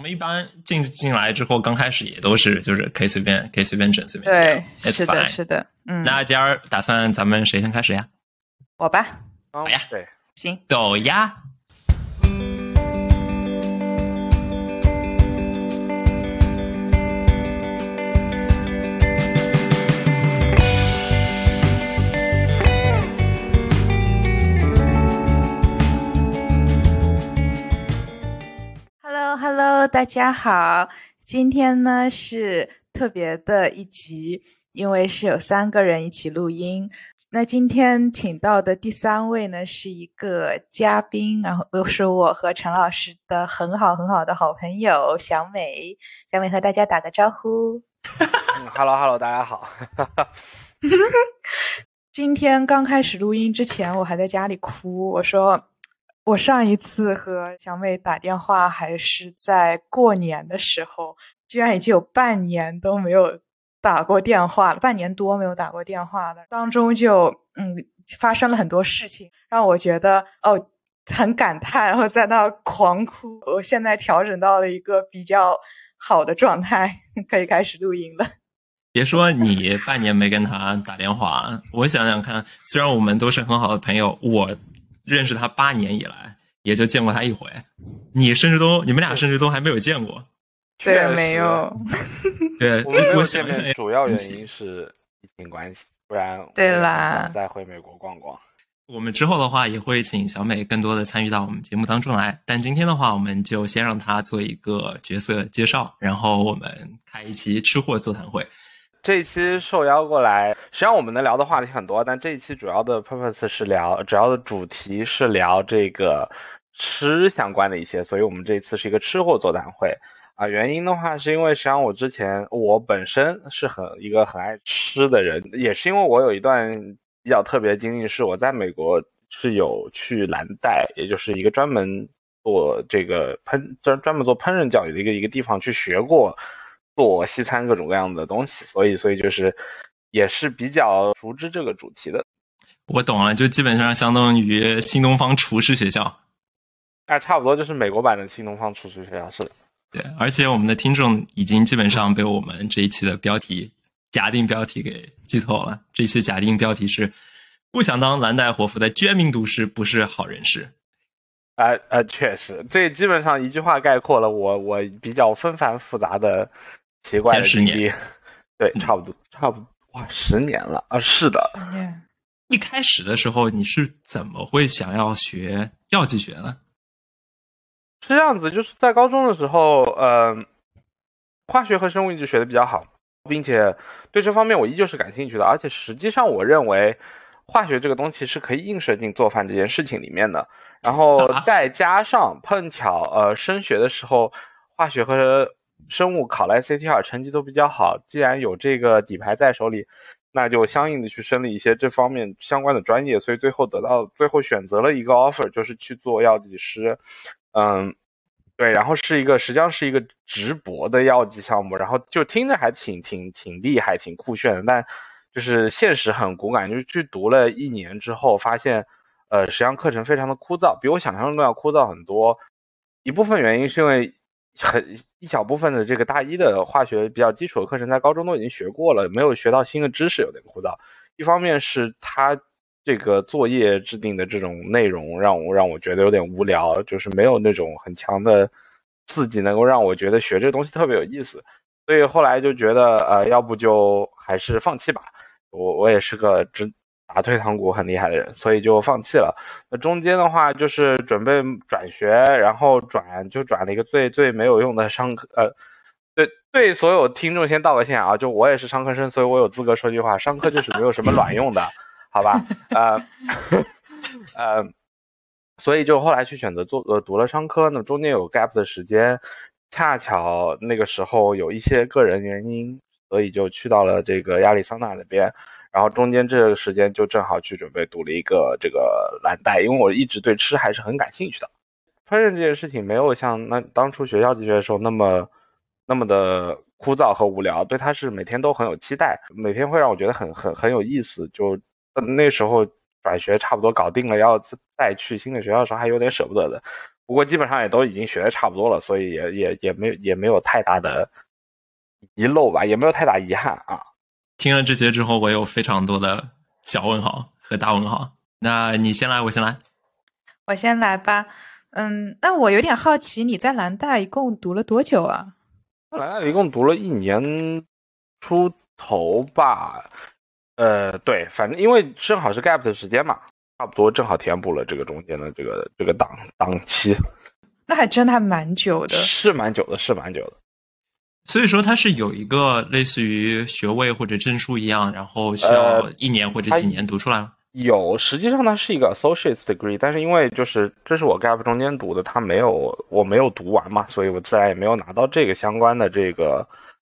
我们一般进进来之后，刚开始也都是就是可以随便可以随便整随便对剪，，是 It's 的，fine。是的，嗯，那今儿打算咱们谁先开始呀？我吧，好呀对，行，走呀！Hello 大家好，今天呢是特别的一集，因为是有三个人一起录音。那今天请到的第三位呢是一个嘉宾，然后又是我和陈老师的很好很好的好朋友小美。小美和大家打个招呼。嗯，Hello Hello，大家好。今天刚开始录音之前，我还在家里哭。我说，我上一次和小美打电话还是在过年的时候，居然已经有半年都没有打过电话了，半年多没有打过电话了。当中就嗯发生了很多事情，让我觉得哦很感叹，然后在那狂哭。我现在调整到了一个比较好的状态，可以开始录音了。别说你半年没跟他打电话，我想想看，虽然我们都是很好的朋友，我认识他八年以来也就见过他一回，你甚至都你们俩甚至都还没有见过。对，没有。对，我们没有我见面，想一想，主要原因是疫情关系，不然对啦再回美国逛逛。我们之后的话也会请小美更多的参与到我们节目当中来，但今天的话，我们就先让她做一个角色介绍，然后我们开一期吃货座谈会。这一期受邀过来，实际上我们能聊的话题很多，但这一期主要的 purpose 是聊，主要的主题是聊这个吃相关的一些，所以我们这一次是一个吃货座谈会啊。原因的话，是因为实际上我之前我本身是很一个很爱吃的人，也是因为我有一段比较特别的经历，是我在美国是有去蓝带，也就是一个专门做这个烹专专门做烹饪教育的一个一个地方去学过。做西餐各种各样的东西，所以所以就是也是比较熟知这个主题的。我懂了，就基本上相当于新东方厨师学校。哎，差不多就是美国版的新东方厨师学校，是的。对，而且我们的听众已经基本上被我们这一期的标题假定标题给剧透了。这一期假定标题是“不想当蓝带活佛的捐民毒师不是好人士哎呃，确实，这基本上一句话概括了我我比较纷繁复杂的奇怪十经历年。对，差不多，差不多，哇，十年了啊！是的，”。一开始的时候，你是怎么会想要学药剂学呢？是这样子，就是在高中的时候，嗯、化学和生物一直学的比较好，并且对这方面我依旧是感兴趣的。而且实际上，我认为化学这个东西是可以映射进做饭这件事情里面的。然后 再加上碰巧，呃，升学的时候，化学和生物考了 SAT 成绩都比较好，既然有这个底牌在手里，那就相应的去升了一些这方面相关的专业，所以最后得到最后选择了一个 offer，就是去做药剂师。嗯，对，然后是一个实际上是一个直博的药剂项目，然后就听着还挺挺挺厉害、挺酷炫的，但就是现实很骨感，就是去读了一年之后，发现呃，实际上课程非常的枯燥，比我想象中要枯燥很多。一部分原因是因为很一小部分的这个大一的化学比较基础的课程在高中都已经学过了，没有学到新的知识，有点枯燥。一方面是他这个作业制定的这种内容让我让我觉得有点无聊，就是没有那种很强的刺激，能够让我觉得学这东西特别有意思。所以后来就觉得，呃，要不就还是放弃吧。我我也是个只打退堂鼓很厉害的人，所以就放弃了。那中间的话就是准备转学，然后转就转了一个最最没有用的商科，呃，对对，所有听众先道个歉啊，就我也是商科生，所以我有资格说句话，商科就是没有什么卵用的，好吧？呃 呃，所以就后来去选择做呃读了商科，那么中间有 gap 的时间，恰巧那个时候有一些个人原因，所以就去到了这个亚利桑那那边。然后中间这个时间就正好去准备读了一个这个蓝带，因为我一直对吃还是很感兴趣的。烹饪这件事情没有像那当初学校级学的时候那么那么的枯燥和无聊，对它是每天都很有期待，每天会让我觉得很很很有意思。就那时候转学差不多搞定了，要再去新的学校的时候还有点舍不得的。不过基本上也都已经学的差不多了，所以也也也没也没有太大的遗漏吧，也没有太大遗憾啊。听了这些之后，我有非常多的小问号和大问号。那你先来，我先来。我先来吧。嗯，那我有点好奇，你在南大一共读了多久啊？南大一共读了一年出头吧。呃，对，反正因为正好是 gap 的时间嘛，差不多正好填补了这个中间的这个这个档档期。那还真的还蛮久的。是蛮久的，是蛮久的。所以说它是有一个类似于学位或者证书一样，然后需要一年或者几年读出来吗？有，实际上它是一个 associate degree，但是因为就是这是我 gap 中间读的，它没有我没有读完嘛，所以我自然也没有拿到这个相关的这个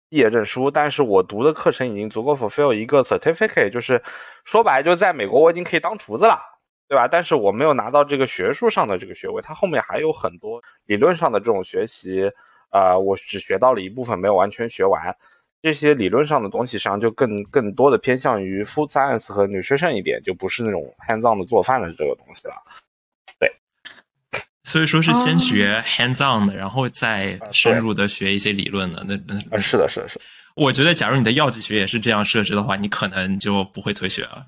毕业证书。但是我读的课程已经足够 fulfill 一个 certificate，就是说白就在美国我已经可以当厨子了，对吧？但是我没有拿到这个学术上的这个学位，它后面还有很多理论上的这种学习，呃，我只学到了一部分，没有完全学完。这些理论上的东西上就更更多的偏向于 food science 和 nutrition 一点，就不是那种 hands on 的做饭的这个东西了。对，所以说是先学 hands on 的，然后再深入的学一些理论的。那那是的，是的，是。我觉得，假如你的药剂学也是这样设置的话，你可能就不会退学了，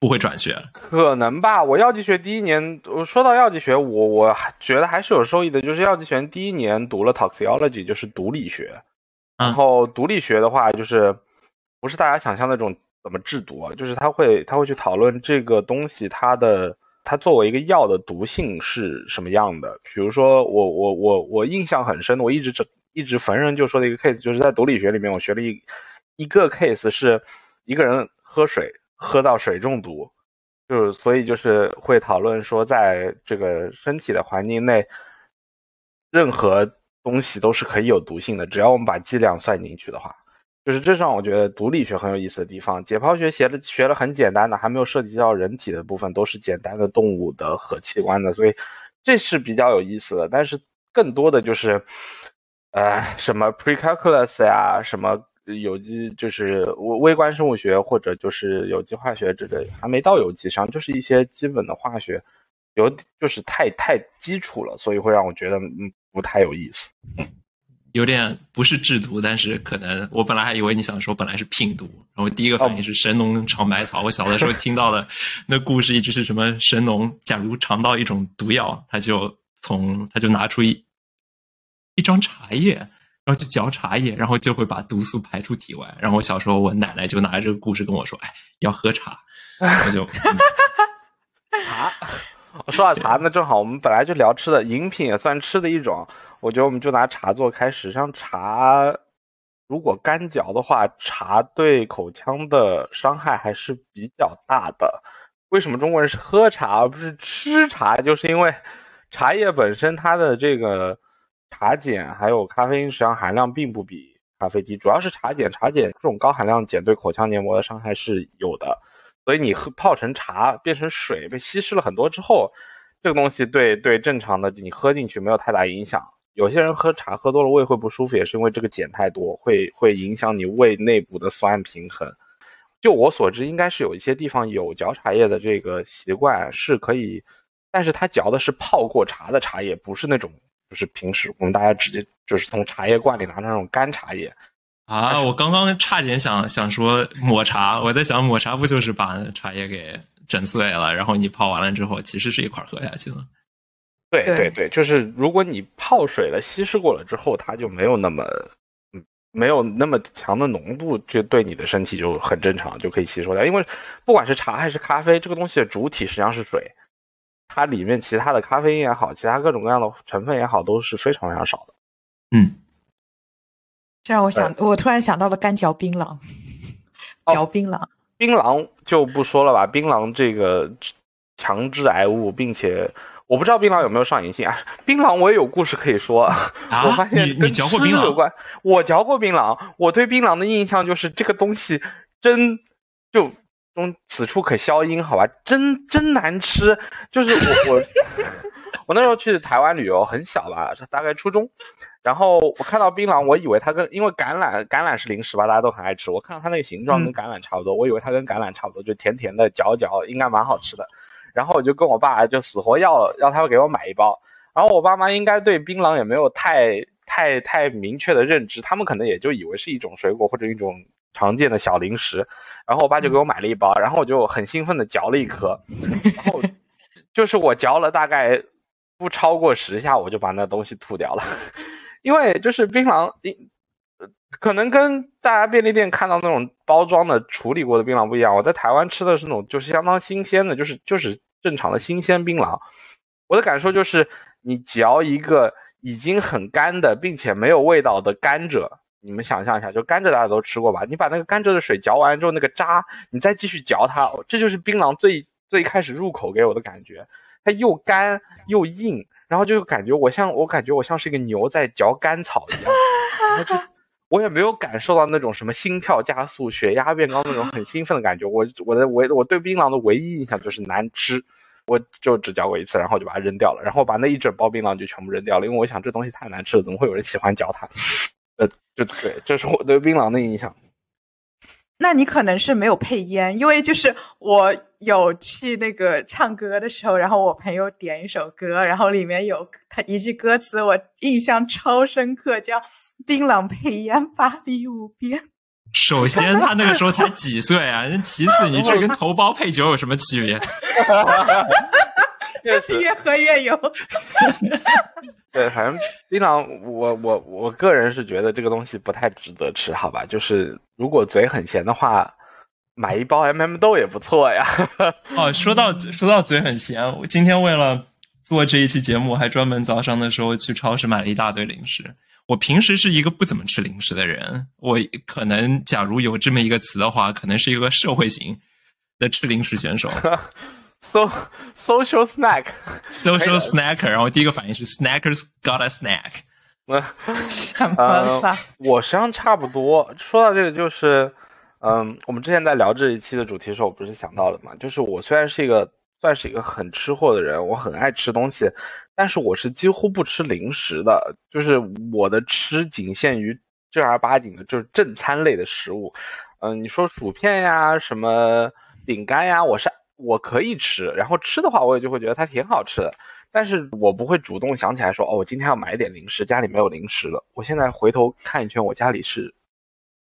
不会转学。可能吧。我药剂学第一年，我说到药剂学，我我觉得还是有收益的。就是药剂学第一年读了 toxicology，就是毒理学。然后毒理学的话，就是不是大家想象那种怎么制毒啊，就是他会他会去讨论这个东西它的它作为一个药的毒性是什么样的。比如说我我我我印象很深的，我一直一直逢人就说的一个 case，就是在毒理学里面我学了一一个 case，是一个人喝水喝到水中毒，就是所以就是会讨论说在这个身体的环境内任何。东西都是可以有毒性的，只要我们把剂量算进去的话，就是这让我觉得毒理学很有意思的地方。解剖学学了学了很简单的，还没有涉及到人体的部分，都是简单的动物的和器官的，所以这是比较有意思的。但是更多的就是，呃，什么 precalculus 呀，什么有机就是微微观生物学或者就是有机化学之类，还没到有机上，就是一些基本的化学。有就是太太基础了，所以会让我觉得嗯不太有意思，有点不是制毒，但是可能我本来还以为你想说本来是拼毒，然后第一个反应是神农尝百草。我小的时候听到的 那故事一直是什么神农，假如尝到一种毒药，他就从他就拿出一一张茶叶，然后就嚼茶叶，然后就会把毒素排出体外。然后我小时候我奶奶就拿着这个故事跟我说，哎，要喝茶，我就 茶。我说到茶，那正好我们本来就聊吃的，饮品也算吃的一种。我觉得我们就拿茶做开始。像茶，如果干嚼的话，茶对口腔的伤害还是比较大的。为什么中国人是喝茶而不是吃茶？就是因为茶叶本身它的这个茶碱还有咖啡因实际上含量并不比咖啡低，主要是茶碱。茶碱这种高含量碱对口腔黏膜的伤害是有的。所以你喝泡成茶变成水被稀释了很多之后，这个东西对对正常的你喝进去没有太大影响。有些人喝茶喝多了胃会不舒服，也是因为这个碱太多，会会影响你胃内部的酸平衡。就我所知，应该是有一些地方有嚼茶叶的这个习惯是可以，但是他嚼的是泡过茶的茶叶，不是那种就是平时我们大家直接就是从茶叶罐里拿那种干茶叶。啊，我刚刚差点想想说抹茶，我在想抹茶不就是把茶叶给整碎了，然后你泡完了之后，其实是一块喝下去了。对对对，就是如果你泡水了，稀释过了之后，它就没有那么，嗯，没有那么强的浓度，就对你的身体就很正常，就可以吸收掉。因为不管是茶还是咖啡，这个东西的主体实际上是水，它里面其他的咖啡因也好，其他各种各样的成分也好，都是非常非常少的。嗯。这让我想，我突然想到了干嚼槟榔，嚼槟榔，槟榔就不说了吧。槟榔这个强致癌物，并且我不知道槟榔有没有上瘾性啊。槟榔我也有故事可以说，我发现你嚼过槟榔有关。我嚼过槟榔，我对槟榔的印象就是这个东西真就中此处可消音，好吧，真真难吃。就是我我我那时候去台湾旅游，很小吧，大概初中。然后我看到槟榔，我以为它跟因为橄榄橄榄是零食吧，大家都很爱吃。我看到它那个形状跟橄榄差不多，我以为它跟橄榄差不多，就甜甜的，嚼嚼应该蛮好吃的。然后我就跟我爸就死活要要他给我买一包，然后我爸妈应该对槟榔也没有太太太明确的认知，他们可能也就以为是一种水果或者一种常见的小零食。然后我爸就给我买了一包，然后我就很兴奋的嚼了一颗，然后就是我嚼了大概不超过十下，我就把那东西吐掉了，因为就是槟榔，可能跟大家便利店看到那种包装的处理过的槟榔不一样。我在台湾吃的是那种就是相当新鲜的，就是就是正常的新鲜槟榔。我的感受就是，你嚼一个已经很干的并且没有味道的甘蔗。你们想象一下，就甘蔗大家都吃过吧？你把那个甘蔗的水嚼完之后，那个渣，你再继续嚼它，这就是槟榔最最开始入口给我的感觉。它又干又硬，然后就感觉我像我感觉我像是一个牛在嚼甘草一样，然后就我也没有感受到那种什么心跳加速、血压变高那种很兴奋的感觉。我我的唯我对槟榔的唯一印象就是难吃，我就只嚼过一次，然后就把它扔掉了，然后把那一整包槟榔就全部扔掉了，因为我想这东西太难吃了，怎么会有人喜欢嚼它？呃，就对，这是我对槟榔的印象。那你可能是没有配烟，因为就是我有去那个唱歌的时候，然后我朋友点一首歌，然后里面有他一句歌词，我印象超深刻，叫“槟榔配烟，法力无边 ”。首先，他那个时候才几岁啊？其次，你这 跟头孢配酒有什么区别？越喝越有。对，反正槟榔，我我我个人是觉得这个东西不太值得吃，好吧？就是如果嘴很咸的话，买一包 M M 豆也不错呀。哦，说到说到嘴很咸，我今天为了做这一期节目，还专门早上的时候去超市买了一大堆零食。我平时是一个不怎么吃零食的人，我可能假如有这么一个词的话，可能是一个社会型的吃零食选手。So social snack，social snacker，然后第一个反应是 snackers got a snack。什么法？我实际上差不多。说到这个，就是，嗯，我们之前在聊这一期的主题的时候，我不是想到了嘛？就是我虽然是一个算是一个很吃货的人，我很爱吃东西，但是我是几乎不吃零食的。就是我的吃仅限于正儿八经的，就是正餐类的食物。嗯，你说薯片呀，什么饼干呀，我是。我可以吃，然后吃的话，我也就会觉得它挺好吃的，但是我不会主动想起来说，哦，我今天要买点零食，家里没有零食了。我现在回头看一圈，我家里是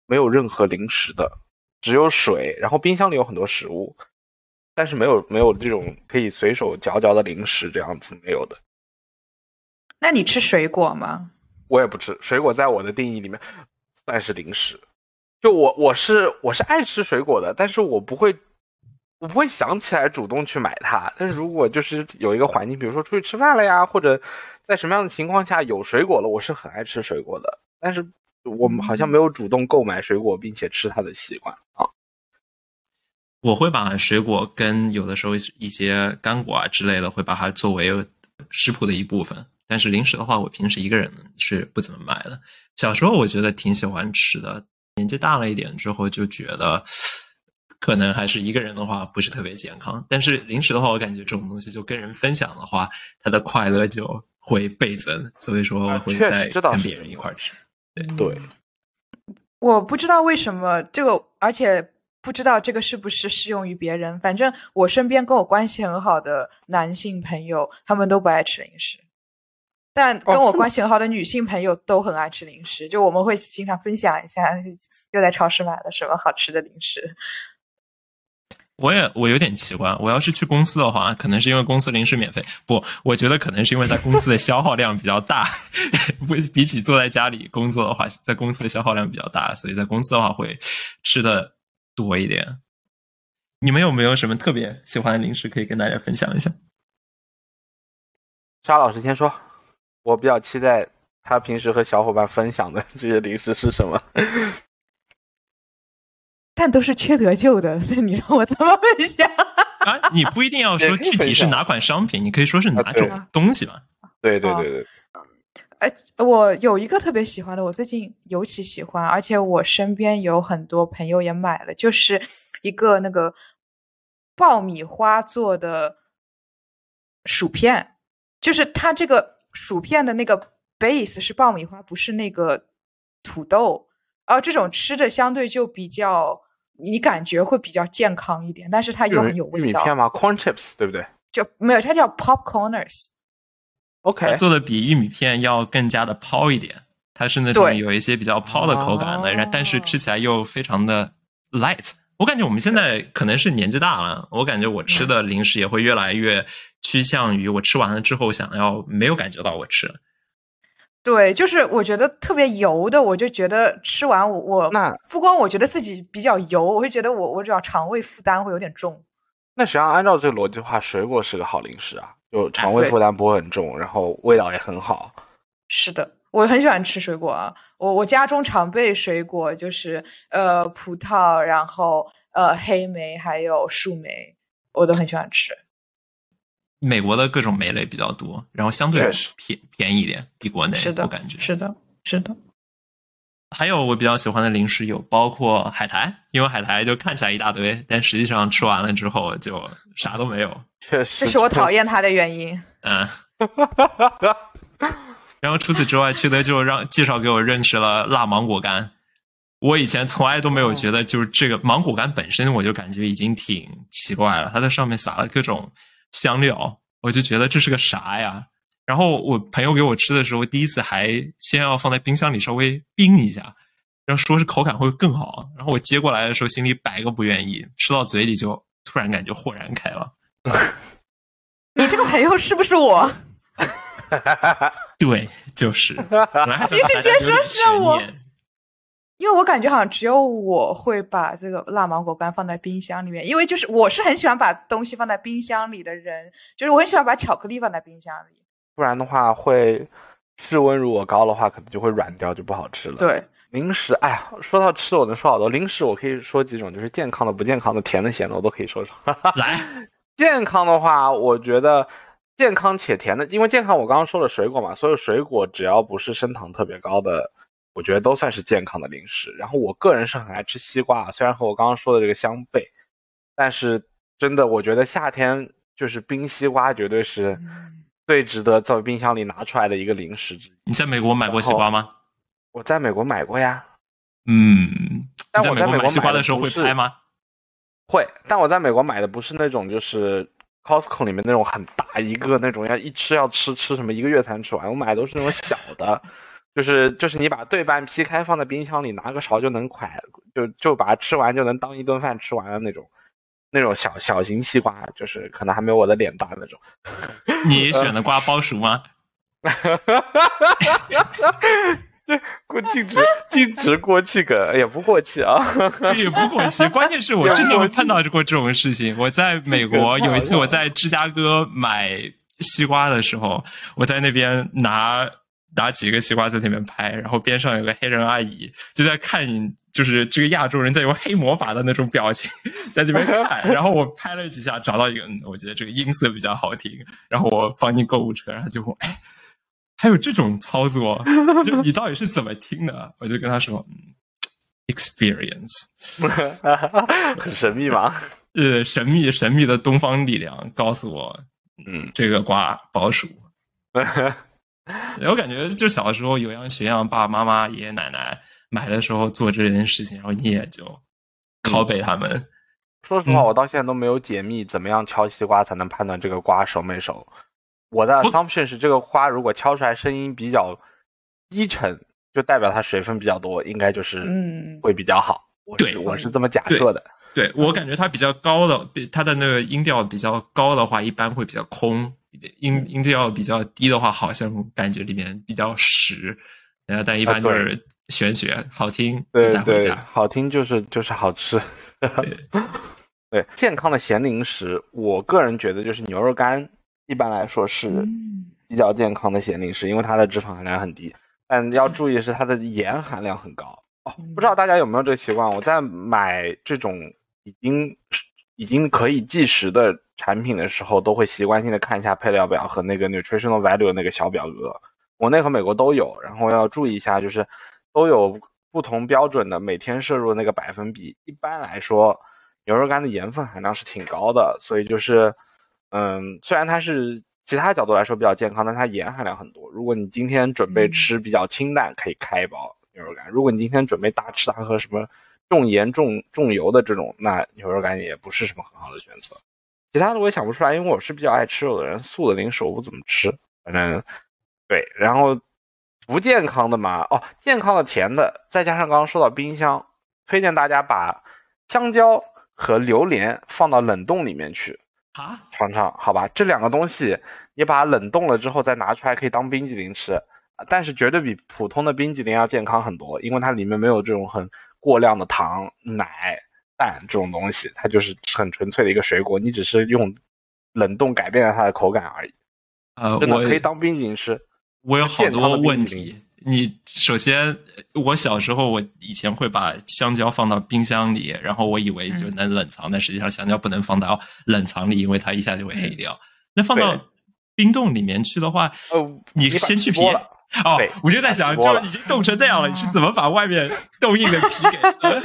没有任何零食的，只有水，然后冰箱里有很多食物，但是没有没有这种可以随手嚼嚼的零食，这样子没有的。那你吃水果吗？我也不吃水果，在我的定义里面算是零食。就我我是我是爱吃水果的，但是我不会。我不会想起来主动去买它，但是如果就是有一个环境，比如说出去吃饭了呀，或者在什么样的情况下有水果了，我是很爱吃水果的。但是我们好像没有主动购买水果并且吃它的习惯啊。我会把水果跟有的时候一些干果啊之类的，会把它作为食谱的一部分。但是零食的话，我平时一个人是不怎么买的。小时候我觉得挺喜欢吃的，年纪大了一点之后就觉得。可能还是一个人的话不是特别健康，但是零食的话，我感觉这种东西就跟人分享的话，他的快乐就会倍增。所以说，我会在跟别人一块吃。对，我不知道为什么这个，而且不知道这个是不是适用于别人。反正我身边跟我关系很好的男性朋友，他们都不爱吃零食，但跟我关系很好的女性朋友都很爱吃零食。就我们会经常分享一下，又在超市买了什么好吃的零食。我也我有点奇怪，我要是去公司的话，可能是因为公司零食免费。不，我觉得可能是因为在公司的消耗量比较大，不比起坐在家里工作的话，在公司的消耗量比较大，所以在公司的话会吃的多一点。你们有没有什么特别喜欢的零食可以跟大家分享一下？沙老师先说，我比较期待他平时和小伙伴分享的这些零食是什么。但都是缺德救的，所以你让我怎么分享 啊？你不一定要说具体是哪款商品，你可以说是哪种东西嘛？对对对对。哎，我有一个特别喜欢的，我最近尤其喜欢，而且我身边有很多朋友也买了，就是一个那个爆米花做的薯片，就是它这个薯片的那个 base 是爆米花，不是那个土豆，而这种吃的相对就比较。你感觉会比较健康一点，但是它又很有味道。玉米片吗？Corn chips 对不对？就没有，它叫 popcorners。OK，它做的比玉米片要更加的泡一点，它是那种有一些比较泡的口感的，然、但是吃起来又非常的 light。我感觉我们现在可能是年纪大了，我感觉我吃的零食也会越来越趋向于我吃完了之后想要没有感觉到我吃了。对，就是我觉得特别油的，我就觉得吃完我我那不光我觉得自己比较油，我会觉得我我主要肠胃负担会有点重。那实际上按照这个逻辑的话，水果是个好零食啊，就肠胃负担不会很重，然后味道也很好。是的，我很喜欢吃水果啊。我我家中常备水果就是呃葡萄，然后呃黑莓，还有树莓，我都很喜欢吃。美国的各种莓类比较多，然后相对便便宜一点，比国内是的，我感觉是的，是的。还有我比较喜欢的零食有包括海苔，因为海苔就看起来一大堆，但实际上吃完了之后就啥都没有。确实，这是我讨厌它的原因。嗯，然后除此之外，缺德就让介绍给我认识了辣芒果干。我以前从来都没有觉得，就是这个芒果干本身，我就感觉已经挺奇怪了。它在上面撒了各种香料，我就觉得这是个啥呀？然后我朋友给我吃的时候，第一次还先要放在冰箱里稍微冰一下，然后说是口感会更好。然后我接过来的时候，心里百个不愿意，吃到嘴里就突然感觉豁然开朗。你这个朋友是不是我？对，就是，本来还想把大家有点说是我悬念。因为我感觉好像只有我会把这个辣芒果干放在冰箱里面，因为就是我是很喜欢把东西放在冰箱里的人，就是我很喜欢把巧克力放在冰箱里。不然的话会室温如果高的话，可能就会软掉，就不好吃了。，对，零食，哎呀，说到吃，我能说好多。零食我可以说几种，就是健康的、不健康的、甜的、咸的，我都可以说说。来，健康的话，我觉得健康且甜的，因为健康我刚刚说了水果嘛，所有水果只要不是升糖特别高的，我觉得都算是健康的零食。然后我个人是很爱吃西瓜，虽然和我刚刚说的这个相悖，但是真的我觉得夏天就是冰西瓜绝对是嗯最值得在冰箱里拿出来的一个零食之一。你在美国买过西瓜吗？我在美国买过呀，嗯，但你在美国买我在美国买西瓜的时候会拍吗？会，但我在美国买的不是那种就是 Costco 里面那种很大一个那种要一吃要吃吃什么一个月才能吃完，我买的都是那种小的，就是就是你把对半劈开放在冰箱里，拿个勺就能蒯，就就把它吃完就能当一顿饭吃完的那种。那种小小型西瓜，就是可能还没有我的脸大那种。你选的瓜包熟吗？这过禁止禁止过气梗，也不过气啊。也不过期，关键是我真的会碰到过这种事情。我在美国有一次，我在芝加哥买西瓜的时候，我在那边拿拿几个西瓜在那边拍，然后边上有个黑人阿姨就在看你，就是这个亚洲人在用黑魔法的那种表情在那边看，然后我拍了几下，找到一个，嗯，我觉得这个音色比较好听，然后我放进购物车，然后就问，哎。还有这种操作，就你到底是怎么听的？我就跟他说，嗯，experience，很 神秘吗？呃，神秘神秘的东方力量告诉我，嗯，这个瓜保熟。我感觉就小时候有样学样，爸爸妈妈、爷爷奶奶买的时候做这件事情，然后你也就拷贝他们。说实话，嗯我到现在都没有解密怎么样敲西瓜才能判断这个瓜熟没熟。我的 assumption 是，这个花如果敲出来声音比较低沉，就代表它水分比较多，应该就是嗯会比较好。我对是我是这么假设的。对我感觉它比较高的，比它的那个音调比较高的话，一般会比较空；音音调比较低的话，好像感觉里面比较实。然后但一般就是玄学，好听就对对，带回家。好听就是就是好吃。对健康的咸零食，我个人觉得就是牛肉干，一般来说是嗯比较健康的咸零食，因为它的脂肪含量很低。但要注意是，它的盐含量很高。哦，不知道大家有没有这个习惯？我在买这种已经已经可以计时的产品的时候，都会习惯性的看一下配料表和那个 nutritional value 那个小表格。国内和美国都有，然后要注意一下，就是都有不同标准的每天摄入那个百分比。一般来说，牛肉干的盐分含量是挺高的，所以就是，嗯，虽然它是其他角度来说比较健康，但它盐含量很多。如果你今天准备吃比较清淡，可以开一包牛肉干；如果你今天准备大吃大喝，什么重盐重重油的这种，那牛肉干也不是什么很好的选择。其他的我也想不出来，因为我是比较爱吃肉的人，素的零食我不怎么吃。反正对，然后不健康的嘛，哦，健康的甜的，再加上刚刚说到冰箱，推荐大家把香蕉和榴莲放到冷冻里面去啊，尝尝，好吧？这两个东西你把它冷冻了之后再拿出来，可以当冰激凌吃，但是绝对比普通的冰激凌要健康很多，因为它里面没有这种很过量的糖、奶、蛋这种东西，它就是很纯粹的一个水果，你只是用冷冻改变了它的口感而已。呃，我可以当冰激凌吃。我有好多问题。你首先，我小时候我以前会把香蕉放到冰箱里，然后我以为就能冷藏，但实际上香蕉不能放到冷藏里，因为它一下就会黑掉。那放到冰冻里面去的话，呃，你先去皮 哦，我就在想，就已经冻成那样了，你是怎么把外面冻硬的皮给？呃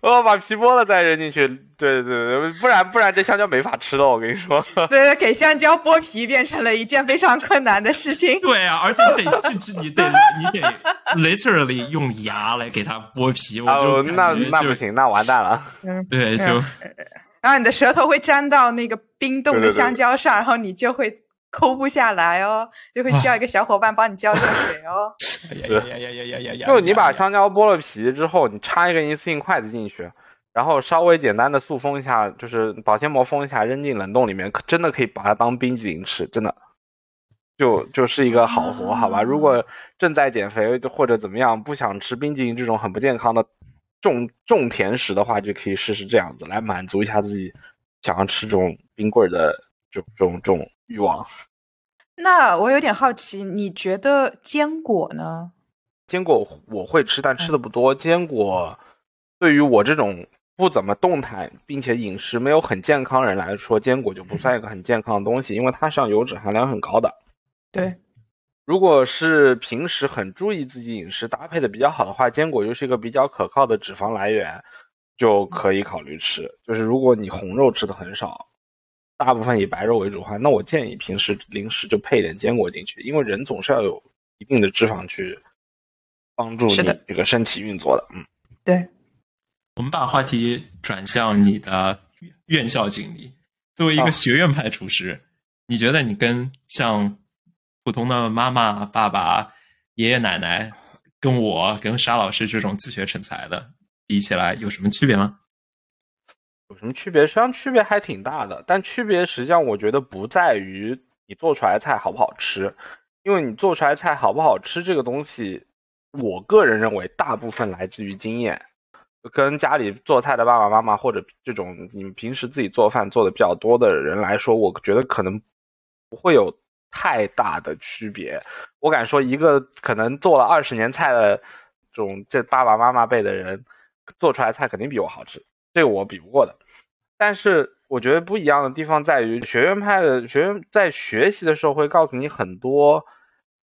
哦，把皮剥了再扔进去。对对对，不然不然这香蕉没法吃的，我跟你说。对，给香蕉剥皮变成了一件非常困难的事情。对啊，而且你得甚至你得你得 literally 用牙来给它剥皮，我就那那不行，那完蛋了。嗯，对，就然后你的舌头会粘到那个冰冻的对对对香蕉上，然后你就会抠不下来哦，就会需要一个小伙伴帮你浇热水哦。呀呀呀呀呀呀呀！就你把香蕉剥了皮之后，你插一个一次性筷子进去，然后稍微简单的塑封一下，就是保鲜膜封一下，扔进冷冻里面，可真的可以把它当冰激凌吃，真的。就就是一个好活，好吧？如果正在减肥或者怎么样，不想吃冰激凌这种很不健康的重重甜食的话，就可以试试这样子来满足一下自己想要吃这种冰棍儿的这种这种这种欲望。那我有点好奇，你觉得坚果呢？坚果我会吃，但吃的不多。坚果对于我这种不怎么动弹，并且饮食没有很健康人来说，坚果就不算一个很健康的东西，因为它上油脂含量很高的。对，如果是平时很注意自己饮食搭配的比较好的话，坚果又是一个比较可靠的脂肪来源，就可以考虑吃。就是如果你红肉吃的很少，大部分以白肉为主的话，那我建议平时零食就配一点坚果进去，因为人总是要有一定的脂肪去帮助你的这个身体运作的。嗯，对，我们把话题转向你的院校经历。作为一啊个学院派厨师，你觉得你跟像普通的妈妈、爸爸、爷爷奶奶，跟我、跟沙老师这种自学成才的比起来，有什么区别吗？有什么区别？实际上区别还挺大的，但区别实际上我觉得不在于你做出来的菜好不好吃，因为你做出来菜好不好吃这个东西，我个人认为大部分来自于经验。跟家里做菜的爸爸妈妈或者这种你们平时自己做饭做的比较多的人来说，我觉得可能不会有太大的区别。我敢说，一个可能做了二十年菜的这种这爸爸妈妈辈的人，做出来菜肯定比我好吃。这个我比不过的。但是我觉得不一样的地方在于，学院派的学院在学习的时候会告诉你很多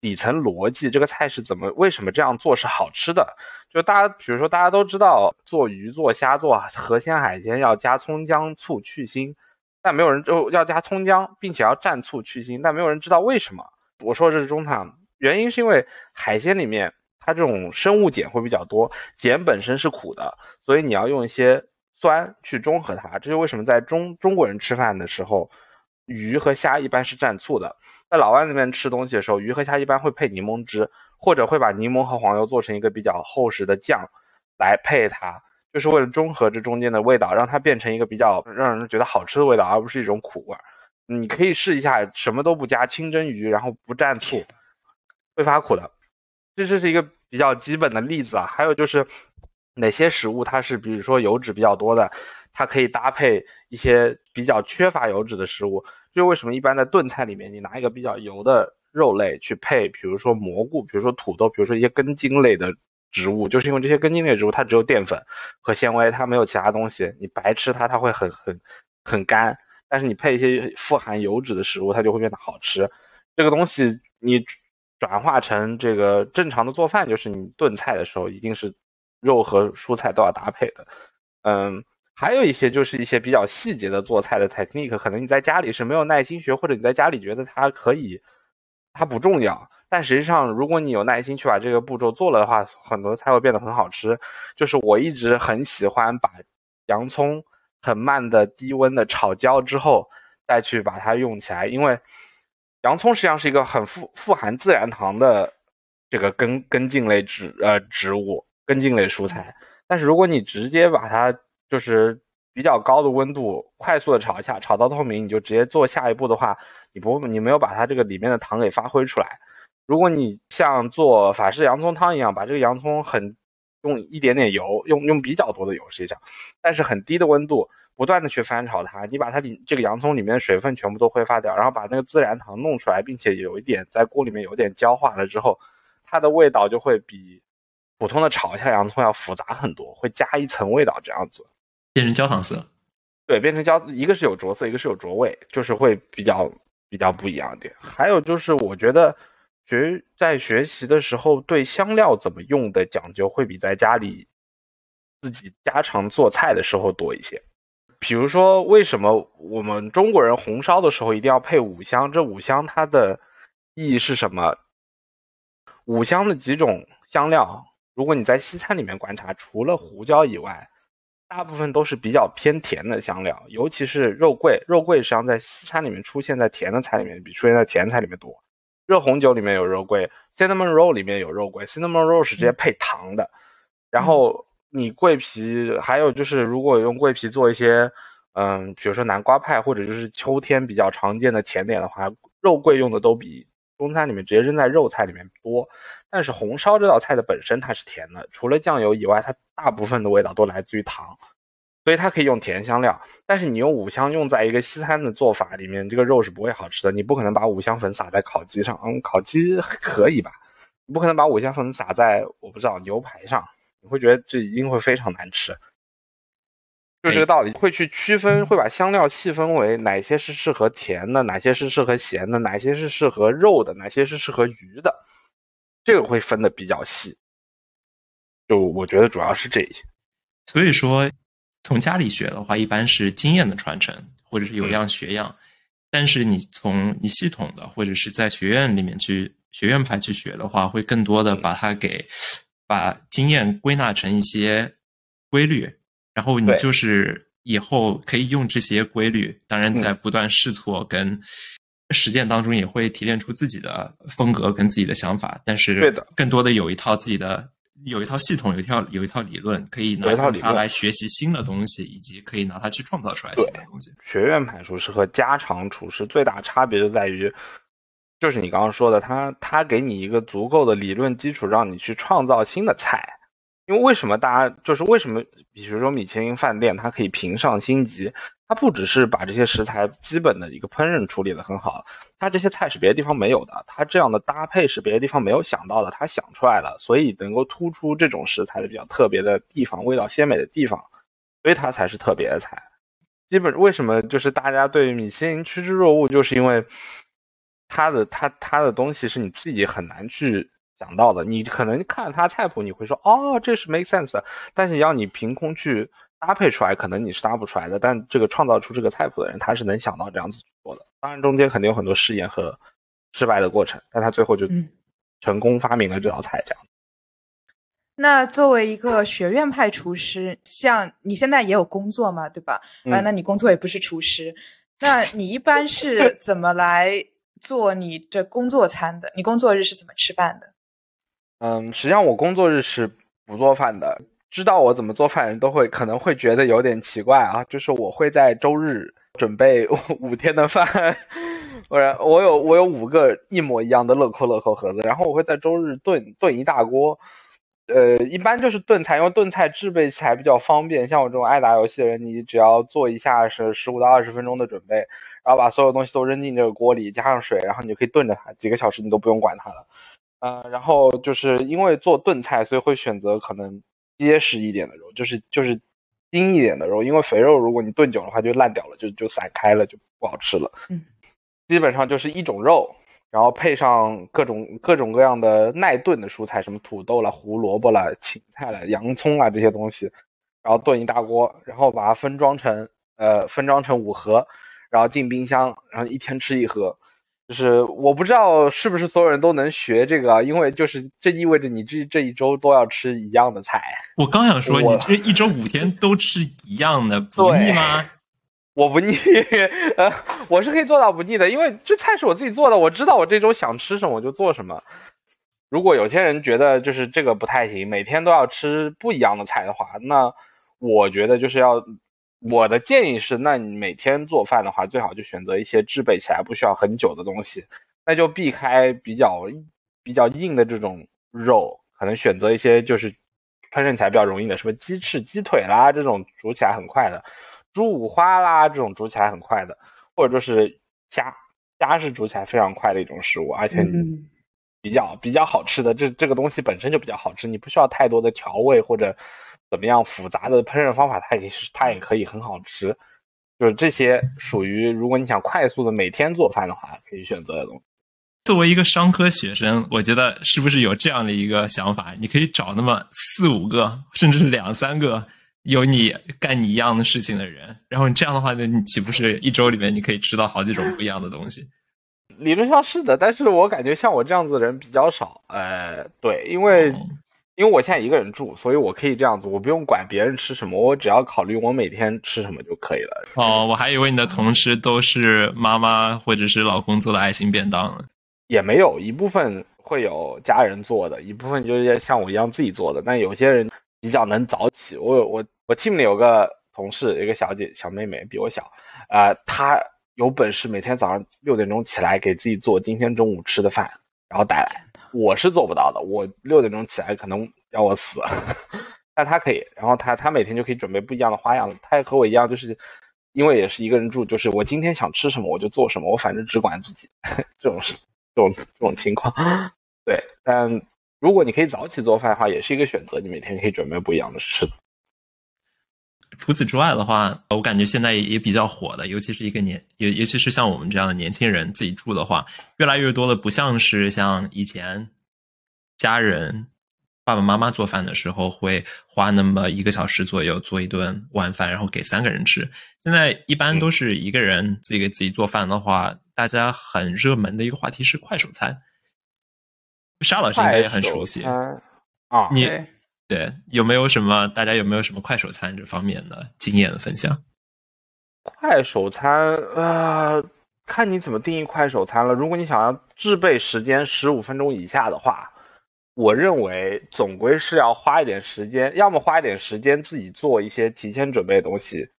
底层逻辑，这个菜是怎么为什么这样做是好吃的。就大家比如说大家都知道做鱼、做虾、做河鲜海鲜要加葱姜醋去腥，但没有人就要加葱姜，并且要蘸醋去腥，但没有人知道为什么。我说这是中餐，原因是因为海鲜里面它这种生物碱会比较多，碱本身是苦的，所以你要用一些酸去中和它。这是为什么在中中国人吃饭的时候，鱼和虾一般是蘸醋的。在老外那边吃东西的时候，鱼和虾一般会配柠檬汁，或者会把柠檬和黄油做成一个比较厚实的酱来配它，就是为了中和这中间的味道，让它变成一个比较让人觉得好吃的味道，而不是一种苦味。你可以试一下，什么都不加，清蒸鱼，然后不蘸醋，会发苦的。这这是一个比较基本的例子啊。还有就是哪些食物它是比如说油脂比较多的，它可以搭配一些比较缺乏油脂的食物。就为什么一般在炖菜里面，你拿一个比较油的肉类去配，比如说蘑菇，比如说土豆，比如说一些根茎类的植物，就是因为这些根茎类植物它只有淀粉和纤维，它没有其他东西，你白吃它它会很很很干。但是你配一些富含油脂的食物，它就会变得好吃。这个东西你转化成这个正常的做饭，就是你炖菜的时候一定是肉和蔬菜都要搭配的。嗯，还有一些就是一些比较细节的做菜的 technique，可能你在家里是没有耐心学，或者你在家里觉得它可以，它不重要。但实际上，如果你有耐心去把这个步骤做了的话，很多菜会变得很好吃。就是我一直很喜欢把洋葱很慢的低温的炒焦之后，再去把它用起来，因为洋葱实际上是一个很富富含自然糖的这个根根茎类植呃植物，根茎类蔬菜。但是如果你直接把它就是比较高的温度快速的炒一下，炒到透明，你就直接做下一步的话，你不你没有把它这个里面的糖给发挥出来。如果你像做法式洋葱汤一样，把这个洋葱很用一点点油，用用比较多的油实际上，但是很低的温度不断的去翻炒它，你把它里这个洋葱里面的水分全部都挥发掉，然后把那个自然糖弄出来，并且有一点在锅里面有点焦化了之后，它的味道就会比普通的炒一下洋葱要复杂很多，会加一层味道这样子。变成焦糖色，对，变成焦，一个是有着色，一个是有着味，就是会比较比较不一样点。还有就是，我觉得学在学习的时候，对香料怎么用的讲究会比在家里自己家常做菜的时候多一些。比如说，为什么我们中国人红烧的时候一定要配五香？这五香它的意义是什么？五香的几种香料，如果你在西餐里面观察，除了胡椒以外，大部分都是比较偏甜的香料，尤其是肉桂。肉桂实际上在西餐里面出现在甜的菜里面，比出现在甜菜里面多。热红酒里面有肉桂，cinnamon roll 里面有肉桂，cinnamon roll 是直接配糖的。然后你桂皮，还有就是如果用桂皮做一些，嗯，比如说南瓜派或者就是秋天比较常见的甜点的话，肉桂用的都比中餐里面直接扔在肉菜里面多。但是红烧这道菜的本身它是甜的，除了酱油以外，它大部分的味道都来自于糖，所以它可以用甜香料。但是你用五香用在一个西餐的做法里面，这个肉是不会好吃的。你不可能把五香粉撒在烤鸡上，嗯，烤鸡可以吧？你不可能把五香粉撒在我不知道牛排上，你会觉得这一定会非常难吃。就这个道理，会去区分，会把香料细分为哪些是适合甜的，哪些是适合咸的，哪些是适合肉的，哪些是适合鱼的。这个会分的比较细，就我觉得主要是这些。所以说，从家里学的话，一般是经验的传承，或者是有样学样。但是你从你系统的，或者是在学院里面去学院派去学的话，会更多的把它给把经验归纳成一些规律，然后你就是以后可以用这些规律，当然在不断试错跟。实践当中也会提炼出自己的风格跟自己的想法，但是对的，更多的有一套自己的有一套系统，有一套有一套理论，可以拿它来学习新的东西，以及可以拿它去创造出来新的东西。学院派厨师和家常厨师最大差别就在于，就是你刚刚说的，他他给你一个足够的理论基础，让你去创造新的菜。因为为什么大家就是为什么，比如说米其林饭店，它可以评上星级？它不只是把这些食材基本的一个烹饪处理的很好，它这些菜是别的地方没有的，它这样的搭配是别的地方没有想到的，它想出来了，所以能够突出这种食材的比较特别的地方，味道鲜美的地方，所以它才是特别的菜。基本为什么就是大家对米其林趋之若鹜，就是因为它的它它的东西是你自己很难去想到的，你可能看他菜谱你会说哦这是 make sense，但是要你凭空去。搭配出来可能你是搭不出来的，但这个创造出这个菜谱的人他是能想到这样子做的。当然中间肯定有很多试验和失败的过程，但他最后就成功发明了这道菜。这样。那作为一个学院派厨师，像你现在也有工作嘛，对吧？啊，那你工作也不是厨师，那你一般是 怎么来做你的工作餐的？你工作日是怎么吃饭的？嗯，实际上我工作日是不做饭的。知道我怎么做饭人都会可能会觉得有点奇怪啊，就是我会在周日准备五天的饭，不然我有我有五个一模一样的乐扣乐扣盒子，然后我会在周日炖炖一大锅，呃，一般就是炖菜，因为炖菜制备起来比较方便。像我这种爱打游戏的人，你只要做一下是十五到二十分钟的准备，然后把所有东西都扔进这个锅里，加上水，然后你就可以炖着它，几个小时你都不用管它了。呃，然后就是因为做炖菜，所以会选择可能。结实一点的肉，就是就是筋一点的肉，因为肥肉如果你炖久的话就烂掉了，就就散开了，就不好吃了。嗯，基本上就是一种肉，然后配上各种各种各样的耐炖的蔬菜，什么土豆啦、胡萝卜啦、芹菜啦、洋葱啊这些东西，然后炖一大锅，然后把它分装成呃分装成五盒，然后进冰箱，然后一天吃一盒。就是我不知道是不是所有人都能学这个，因为就是这意味着你这这一周都要吃一样的菜。我刚想说，你这一周五天都吃一样的，不腻吗？我不腻，呃，我是可以做到不腻的，因为这菜是我自己做的，我知道我这周想吃什么我就做什么。如果有些人觉得就是这个不太行，每天都要吃不一样的菜的话，那我觉得就是要我的建议是，那你每天做饭的话，最好就选择一些制备起来不需要很久的东西，那就避开比较比较硬的这种肉，可能选择一些就是烹饪起来比较容易的，什么鸡翅、鸡腿啦这种煮起来很快的。猪五花啦，这种煮起来很快的，或者就是虾，虾是煮起来非常快的一种食物，而且比较比较好吃的。这这个东西本身就比较好吃，你不需要太多的调味或者怎么样复杂的烹饪方法，它也是它也可以很好吃。就是这些属于如果你想快速的每天做饭的话，可以选择的东西。作为一个商科学生，我觉得是不是有这样的一个想法？你可以找那么四五个，甚至是两三个。有你干你一样的事情的人，然后你这样的话，那你岂不是一周里面你可以吃到好几种不一样的东西？理论上是的，但是我感觉像我这样子的人比较少。呃，对，因为因为我现在一个人住，所以我可以这样子，我不用管别人吃什么，我只要考虑我每天吃什么就可以了。哦，我还以为你的同事都是妈妈或者是老公做的爱心便当呢。也没有一部分会有家人做的，一部分就是像我一样自己做的，但有些人。比较能早起，我我我 team 里有个同事，一个小姐小妹妹比我小，呃，她有本事每天早上六点钟起来给自己做今天中午吃的饭，然后带来。我是做不到的，我六点钟起来可能要我死，但他可以。然后他他每天就可以准备不一样的花样，他也和我一样，就是因为也是一个人住，就是我今天想吃什么我就做什么，我反正只管自己，这种事这种这种情况，对，但。如果你可以早起做饭的话，也是一个选择。你每天可以准备不一样的吃的。除此之外的话，我感觉现在也比较火的，尤其是一个年，尤尤其是像我们这样的年轻人自己住的话，越来越多的不像是像以前家人爸爸妈妈做饭的时候会花那么一个小时左右做一顿晚饭，然后给三个人吃。现在一般都是一个人自己给自己做饭的话，大家很热门的一个话题是快手餐。沙老师应该也很熟悉啊，你对有没有什么？大家有没有什么快手餐这方面的经验的分享？快手餐啊，看你怎么定义快手餐了。如果你想要制备时间十五分钟以下的话，我认为总归是要花一点时间，要么花一点时间自己做一些提前准备的东西，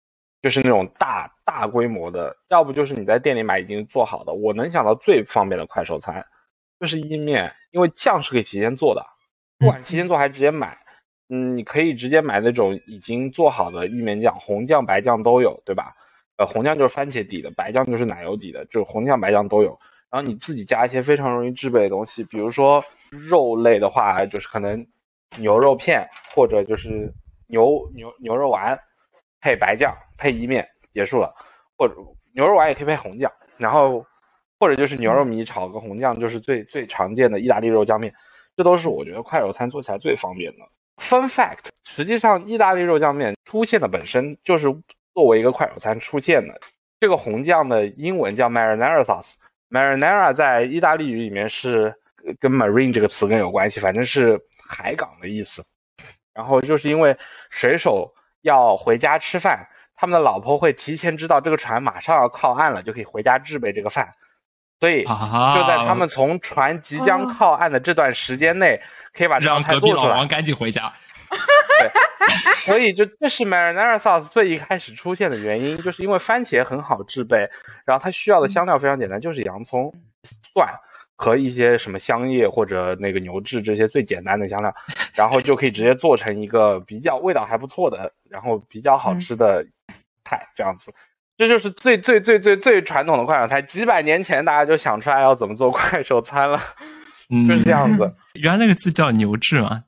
就是那种大大规模的；要不就是你在店里买已经做好的。我能想到最方便的快手餐。就是意面，因为酱是可以提前做的，不管提前做还是直接买，嗯，你可以直接买那种已经做好的意面酱，红酱、白酱都有，对吧？呃，红酱就是番茄底的，白酱就是奶油底的，就是红酱、白酱都有。然后你自己加一些非常容易制备的东西，比如说肉类的话，就是可能牛肉片或者就是牛牛牛肉丸配白酱配意面结束了，或者牛肉丸也可以配红酱，然后。或者就是牛肉米炒个红酱，就是最最常见的意大利肉酱面，这都是我觉得快手餐做起来最方便的。Fun fact，实际上意大利肉酱面出现的本身就是作为一个快手餐出现的。这个红酱的英文叫 marinara sauce，marinara 在意大利语里面是跟 marine 这个词更有关系，反正是海港的意思。然后就是因为水手要回家吃饭，他们的老婆会提前知道这个船马上要靠岸了，就可以回家制备这个饭。所以就在他们从船即将靠岸的这段时间内，可以把这道菜做出来。老王赶紧回家。对，所以就这是 marinara sauce 最一开始出现的原因，就是因为番茄很好制备，然后它需要的香料非常简单，就是洋葱、蒜和一些什么香叶或者那个牛至这些最简单的香料，然后就可以直接做成一个比较味道还不错的，然后比较好吃的菜这样子。这就是最最最最最传统的快手餐，几百年前大家就想出来要怎么做快手餐了，就是这样子。原来那个字叫牛至吗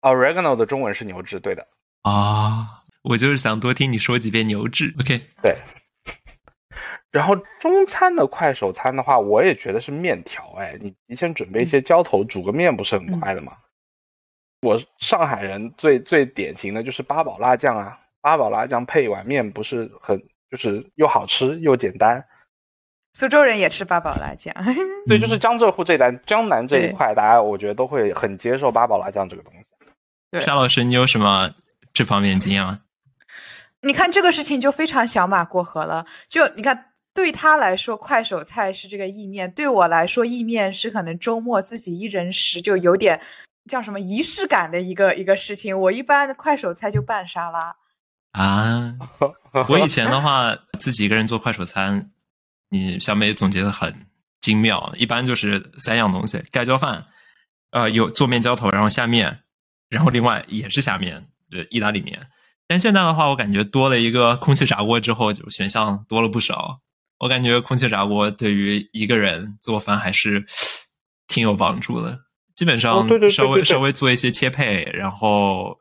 ？Oregano 的中文是牛至，对的。啊，我就是想多听你说几遍牛至。OK，对。然后中餐的快手餐的话，我也觉得是面条。哎，你提前准备一些浇头，煮个面不是很快的吗？我上海人最最典型的就是八宝辣酱啊，八宝辣酱配一碗面不是很。就是又好吃又简单。苏州人也吃八宝辣酱，对，就是江浙沪这一带、江南这一块，大家我觉得都会很接受八宝辣酱这个东西。对，沙老师，你有什么这方面经验吗？你看这个事情就非常小马过河了。就你看，对他来说，快手菜是这个意面；对我来说，意面是可能周末自己一人食，就有点叫什么仪式感的一个一个事情。我一般快手菜就拌沙拉啊。我以前的话，自己一个人做快手餐，你小美总结的很精妙，一般就是三样东西：盖浇饭，呃，有做面浇头，然后下面，然后另外也是下面，对，意大利面。但现在的话，我感觉多了一个空气炸锅之后，就选项多了不少。我感觉空气炸锅对于一个人做饭还是挺有帮助的。基本上稍微稍微做一些切配，然后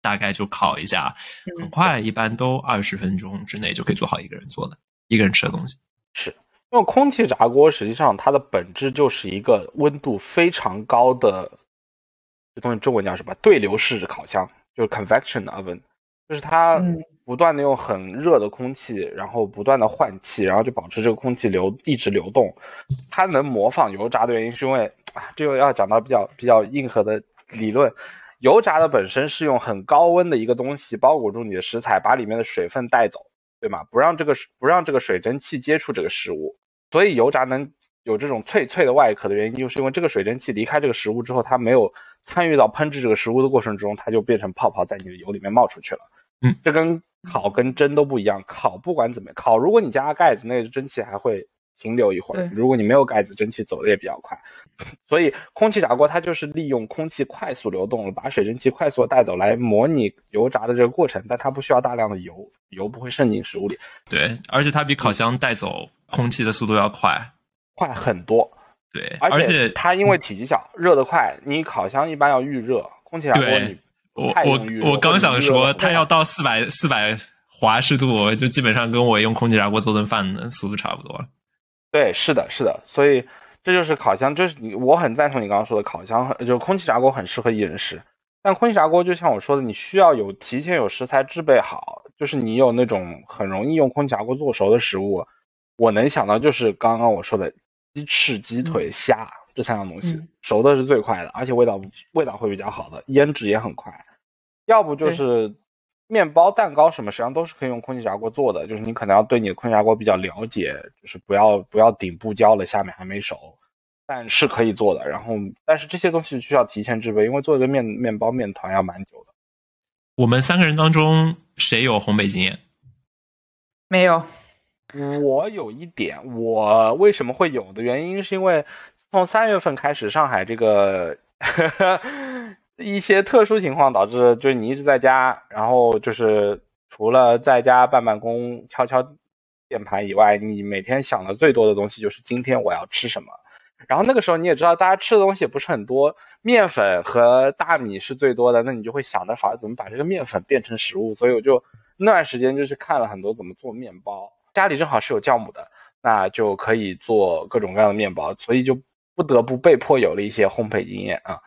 大概就烤一下，很快，一般都二十分钟之内就可以做好一个人做的一个人吃的东西。是因为空气炸锅实际上它的本质就是一个温度非常高的，这东西中文叫什么？对流式烤箱，就是 convection oven。就是它不断的用很热的空气，然后不断的换气，然后就保持这个空气流一直流动。它能模仿油炸的原因是因为啊，这又要讲到比较比较硬核的理论。油炸的本身是用很高温的一个东西包裹住你的食材，把里面的水分带走，对吗？不让这个不让这个水蒸气接触这个食物。所以油炸能有这种脆脆的外壳的原因，就是因为这个水蒸气离开这个食物之后，它没有参与到烹制这个食物的过程中，它就变成泡泡在你的油里面冒出去了。嗯，这跟烤跟蒸都不一样。烤不管怎么烤，如果你加盖子，那个蒸汽还会停留一会儿；如果你没有盖子，蒸汽走的也比较快。所以空气炸锅它就是利用空气快速流动，把水蒸气快速带走，来模拟油炸的这个过程。但它不需要大量的油，油不会渗进食物里。对，而且它比烤箱带走空气的速度要快，快很多。对，而且它因为体积小，热得快。你烤箱一般要预热，空气炸锅你。我我我刚想说，它要到四百四百华氏度，就基本上跟我用空气炸锅做顿饭的速度差不多了。对，是的，是的，所以这就是烤箱，就是你我很赞同你刚刚说的，烤箱就是空气炸锅很适合一人食。但空气炸锅就像我说的，你需要有提前有食材制备好，就是你有那种很容易用空气炸锅做熟的食物。我能想到就是刚刚我说的鸡翅、鸡腿、虾这三样东西，熟的是最快的，而且味道味道会比较好的，腌制也很快。要不就是面包、蛋糕什么，实际上都是可以用空气炸锅做的。就是你可能要对你的空气炸锅比较了解，就是不要不要顶部焦了，下面还没熟，但是可以做的。然后，但是这些东西需要提前制备，因为做一个面面包面团要蛮久的。我们三个人当中谁有烘焙经验？没有。我有一点，我为什么会有的原因，是因为从三月份开始，上海这个。一些特殊情况导致，就是你一直在家，然后就是除了在家办办公、敲敲键盘以外，你每天想的最多的东西就是今天我要吃什么。然后那个时候你也知道，大家吃的东西也不是很多，面粉和大米是最多的，那你就会想着法怎么把这个面粉变成食物。所以我就那段时间就是看了很多怎么做面包，家里正好是有酵母的，那就可以做各种各样的面包，所以就不得不被迫有了一些烘焙经验啊。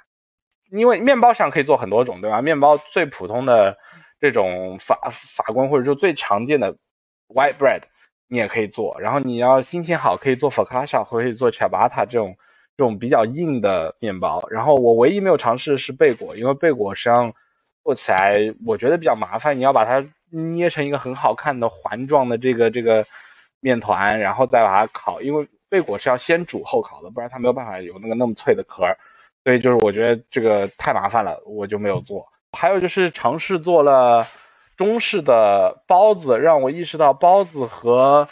因为面包上可以做很多种，对吧？面包最普通的这种法法棍，或者说最常见的 white bread，你也可以做。然后你要心情好，可以做 focaccia，或可以做 ciabatta 这种这种比较硬的面包。然后我唯一没有尝试的是贝果，因为贝果实际上做起来我觉得比较麻烦，你要把它捏成一个很好看的环状的这个这个面团，然后再把它烤。因为贝果是要先煮后烤的，不然它没有办法有那个那么脆的壳。所以就是我觉得这个太麻烦了，我就没有做。还有就是尝试做了中式的包子，让我意识到包子和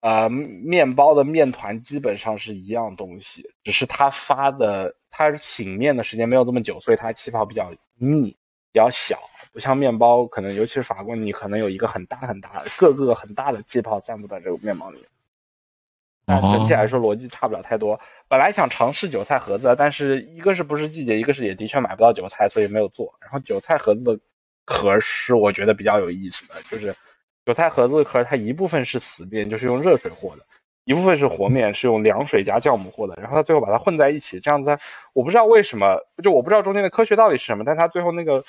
呃面包的面团基本上是一样东西，只是它发的它醒面的时间没有这么久，所以它气泡比较密、比较小，不像面包可能尤其是法国，你可能有一个很大很大的各个很大的气泡散布在这个面包里面。但整体来说逻辑差不了太多。本来想尝试韭菜盒子，但是一个是不是季节，一个是也的确买不到韭菜，所以没有做。然后韭菜盒子的壳是我觉得比较有意思的，就是韭菜盒子的壳，它一部分是死面，就是用热水和的；一部分是和面，是用凉水加酵母和的。然后它最后把它混在一起，这样子，我不知道为什么，就我不知道中间的科学到底是什么，但它最后那个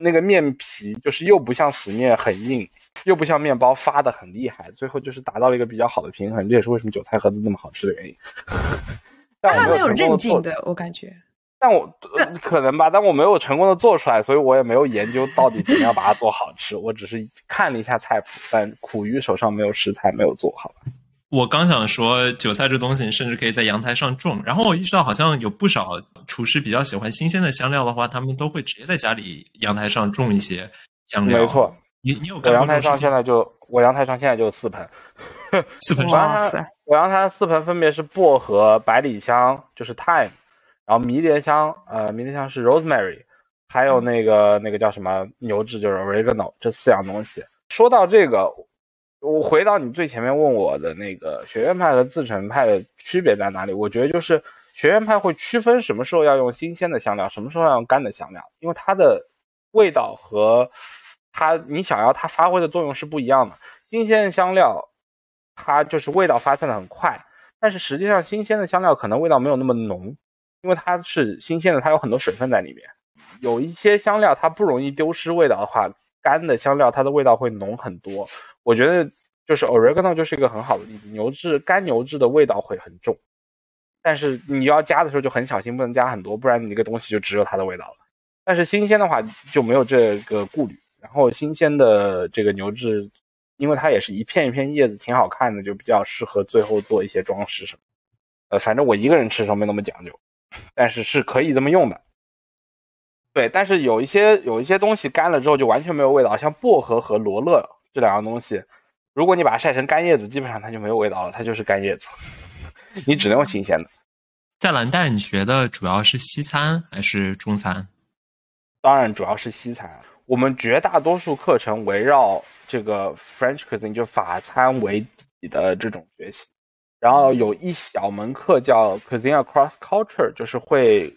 那个面皮就是又不像死面很硬。又不像面包发的很厉害，最后就是达到了一个比较好的平衡，这也是为什么韭菜盒子那么好吃的原因。但我没有韧劲的，我感觉。但我、呃可能吧，但我没有成功的做出来，所以我也没有研究到底怎么样把它做好吃。我只是看了一下菜谱，但苦于手上没有食材，没有做好。我刚想说，韭菜这东西，你甚至可以在阳台上种。然后我意识到，好像有不少厨师比较喜欢新鲜的香料的话，他们都会直接在家里阳台上种一些香料。没，错，你你有我阳台上？现在就我阳台上现在就有四盆，四盆 哇钟。塞，我阳台四盆分别是薄荷、百里香，就是 thyme，然后迷迭香，呃，迷迭香是 rosemary，还有那个那个叫什么牛至，就是 oregano，这四样东西。说到这个，我回到你最前面问我的那个学院派和自成派的区别在哪里？我觉得就是学院派会区分什么时候要用新鲜的香料，什么时候要用干的香料，因为它的味道和它你想要它发挥的作用是不一样的。新鲜的香料，它就是味道发散的很快，但是实际上新鲜的香料可能味道没有那么浓，因为它是新鲜的，它有很多水分在里面。有一些香料它不容易丢失味道的话，干的香料它的味道会浓很多。我觉得就是 oregano 就是一个很好的例子，牛质干牛质的味道会很重，但是你要加的时候就很小心，不能加很多，不然你那个东西就只有它的味道了。但是新鲜的话就没有这个顾虑，然后新鲜的这个牛质，因为它也是一片一片叶子，挺好看的，就比较适合最后做一些装饰什么。呃，反正我一个人吃时候没那么讲究，但是是可以这么用的。对，但是有一些有一些东西干了之后就完全没有味道，像薄荷和罗勒这两样东西，如果你把它晒成干叶子，基本上它就没有味道了，它就是干叶子，你只能用新鲜的。在蓝带，你学的主要是西餐还是中餐？当然主要是西餐。我们绝大多数课程围绕这个 French cuisine 就法餐为底的这种学习，然后有一小门课叫 Cuisine Across Culture，就是会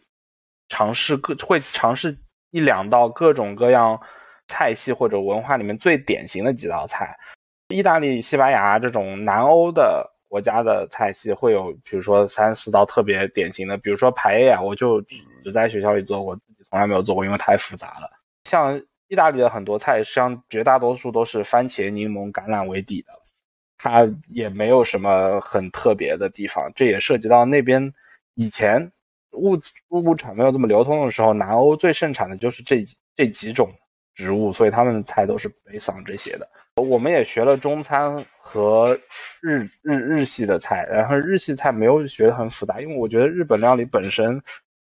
尝试各会尝试一两道各种各样菜系或者文化里面最典型的几道菜。意大利、西班牙这种南欧的国家的菜系会有，比如说三四道特别典型的，比如说排呀，我就只在学校里做过，自己从来没有做过，因为太复杂了。像意大利的很多菜，实际上绝大多数都是番茄、柠檬、橄榄为底的，它也没有什么很特别的地方。这也涉及到那边以前物物物产没有这么流通的时候，南欧最盛产的就是这这几种植物，所以他们的菜都是北桑这些的。我们也学了中餐和日日日系的菜，然后日系菜没有学的很复杂，因为我觉得日本料理本身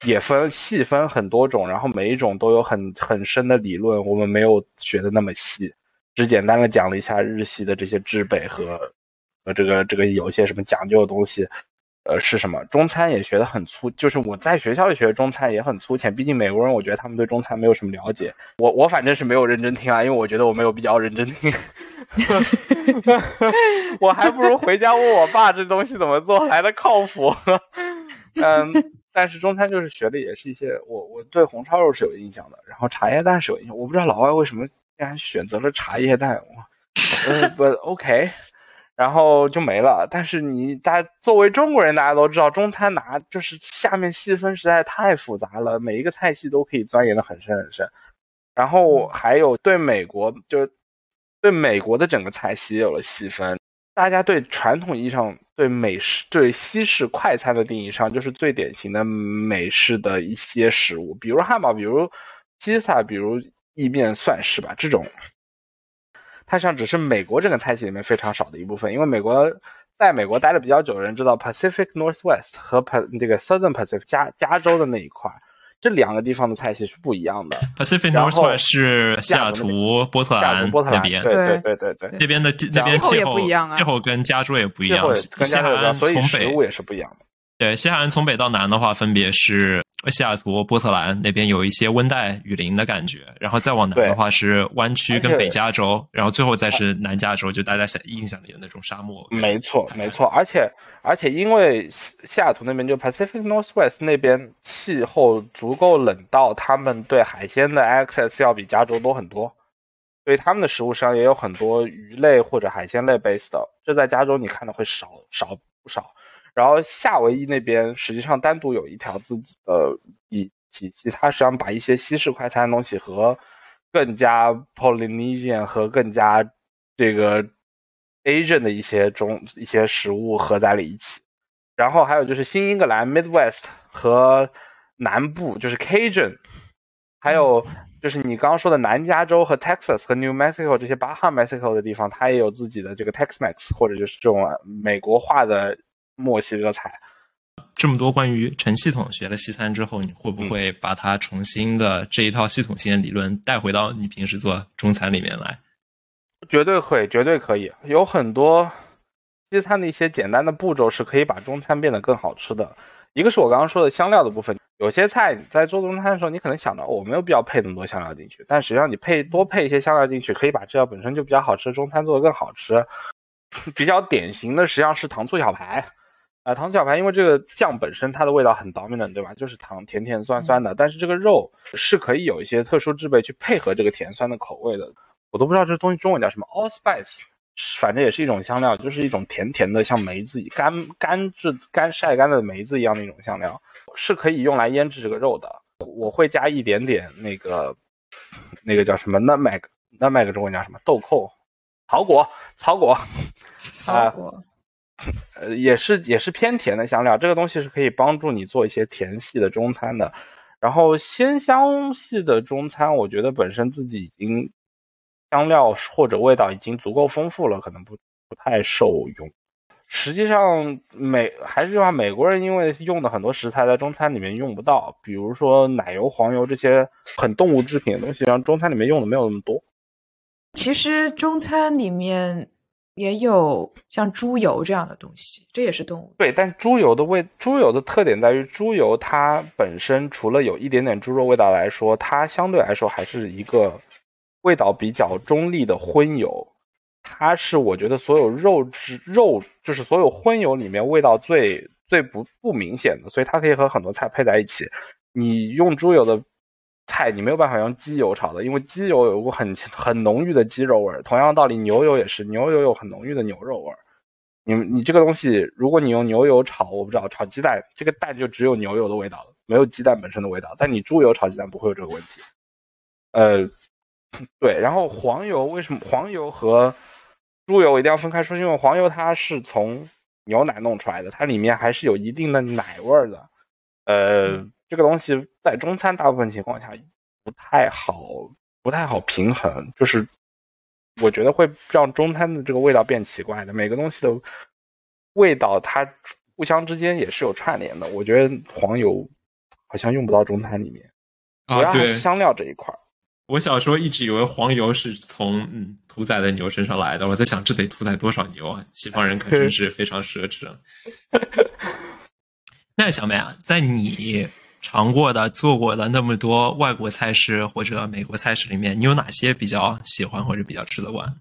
也分细分很多种，然后每一种都有很很深的理论，我们没有学的那么细，只简单的讲了一下日系的这些制备和和这个这个有些什么讲究的东西。呃，是什么？中餐也学得很粗，就是我在学校里学的中餐也很粗浅。毕竟美国人，我觉得他们对中餐没有什么了解。我我反正是没有认真听啊，因为我觉得我没有必要认真听。我还不如回家问我爸这东西怎么做来的靠谱。嗯，但是中餐就是学的也是一些，我我对红烧肉是有印象的，然后茶叶蛋是有印象。我不知道老外为什么竟然选择了茶叶蛋，我呃不 OK。然后就没了。但是你大作为中国人，大家都知道中餐拿就是下面细分实在太复杂了，每一个菜系都可以钻研的很深很深。然后还有对美国，就对美国的整个菜系也有了细分。大家对传统意义上对美式、对西式快餐的定义上，就是最典型的美式的一些食物，比如汉堡，比如披萨，比如意面，算是吧。这种。它实际上只是美国这个菜系里面非常少的一部分，因为美国在美国待的比较久的人知道，Pacific Northwest 和 Pa 这个 Southern Pacific 加加州的那一块，这两个地方的菜系是不一样的。Pacific Northwest 是西雅图、波特兰波特兰，那边，对对对对对对，那边的那边气候气候不一样啊气候跟加州也不一样最后。跟西海加州有关，岸所以从北食物也是不一样的。对西海岸从北到南的话，分别是西雅图、波特兰那边有一些温带雨林的感觉，然后再往南的话是湾区跟北加州，然后最后再是南加州，就大家想印象里的那种沙漠。没错，没错，而且而且因为西西雅图那边就 Pacific Northwest 那边气候足够冷到他们对海鲜的 access 要比加州多很多，所以他们的食物上也有很多鱼类或者海鲜类 base 的，这在加州你看的会少少不少。然后夏威夷那边实际上单独有一条自己的体体系，它实际上把一些西式快餐的东西和更加 Polynesian 和更加这个 Asian 的一些中一些食物合在了一起。然后还有就是新英格兰 Midwest 和南部，就是 Cajun，还有就是你刚刚说的南加州和 Texas 和 New Mexico 这些巴哈 Mexico 的地方，它也有自己的这个 Tex-Mex 或者就是这种美国化的墨西哥菜。这么多关于陈系统学了西餐之后，你会不会把它重新的这一套系统性的理论带回到你平时做中餐里面来？绝对会，绝对可以。有很多西餐的一些简单的步骤是可以把中餐变得更好吃的。一个是我刚刚说的香料的部分，有些菜你在做中餐的时候，你可能想到我没有必要配那么多香料进去，但实际上你配多配一些香料进去，可以把这道本身就比较好吃的中餐做得更好吃。比较典型的实际上是糖醋小排。啊，糖醋小排，因为这个酱本身它的味道很 dominant，对吧？就是糖甜甜酸酸的，但是这个肉是可以有一些特殊制备去配合这个甜酸的口味的。我都不知道这东西中文叫什么，allspice，反正也是一种香料，就是一种甜甜的，像梅子干干制干晒干的梅子一样的一种香料，是可以用来腌制这个肉的。我会加一点点那个那个叫什么 nutmeg，nutmeg 中文叫什么？豆蔻、草果、草果、草果。呃，呃也是也是偏甜的香料，这个东西是可以帮助你做一些甜系的中餐的。然后鲜香系的中餐，我觉得本身自己已经香料或者味道已经足够丰富了，可能不不太受用。实际上美还是句话美国人因为用的很多食材在中餐里面用不到，比如说奶油、黄油这些很动物制品的东西，让中餐里面用的没有那么多。其实中餐里面。也有像猪油这样的东西，这也是动物。对，但猪油的味，猪油的特点在于，猪油它本身除了有一点点猪肉味道来说，它相对来说还是一个味道比较中立的荤油。它是我觉得所有肉质肉，就是所有荤油里面味道最最不不明显的，所以它可以和很多菜配在一起。你用猪油的。菜你没有办法用鸡油炒的，因为鸡油有股很很浓郁的鸡肉味儿。同样道理，牛油也是，牛油有很浓郁的牛肉味儿。你你这个东西，如果你用牛油炒，我不知道炒鸡蛋，这个蛋就只有牛油的味道了，没有鸡蛋本身的味道。但你猪油炒鸡蛋不会有这个问题。呃，对。然后黄油为什么黄油和猪油一定要分开说？因为黄油它是从牛奶弄出来的，它里面还是有一定的奶味儿的。呃。这个东西在中餐大部分情况下不太好，不太好平衡，就是我觉得会让中餐的这个味道变奇怪的。每个东西的味道它互相之间也是有串联的。我觉得黄油好像用不到中餐里面，啊，对，香料这一块。我小时候一直以为黄油是从嗯屠宰的牛身上来的，我在想这得屠宰多少牛啊？西方人可真是非常奢侈。那小梅啊，在你。尝过的、做过的那么多外国菜式或者美国菜式里面，你有哪些比较喜欢或者比较吃得惯？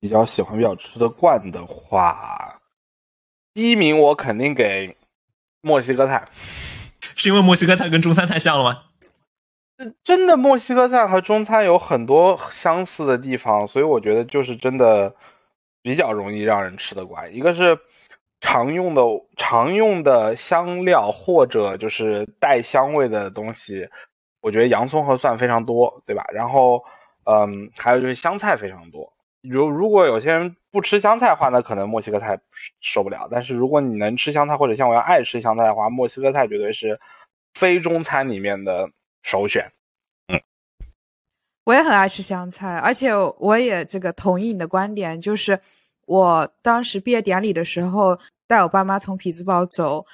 比较喜欢、比较吃得惯的话，第一名我肯定给墨西哥菜，是因为墨西哥菜跟中餐太像了吗？真的，墨西哥菜和中餐有很多相似的地方，所以我觉得就是真的比较容易让人吃得惯。一个是。常用的常用的香料或者就是带香味的东西，我觉得洋葱和蒜非常多，对吧？然后，嗯，还有就是香菜非常多。如如果有些人不吃香菜的话，那可能墨西哥菜受不了。但是如果你能吃香菜，或者像我要爱吃香菜的话，墨西哥菜绝对是非中餐里面的首选。嗯，我也很爱吃香菜，而且我也这个同意你的观点，就是。我当时毕业典礼的时候，带我爸妈从匹兹堡走，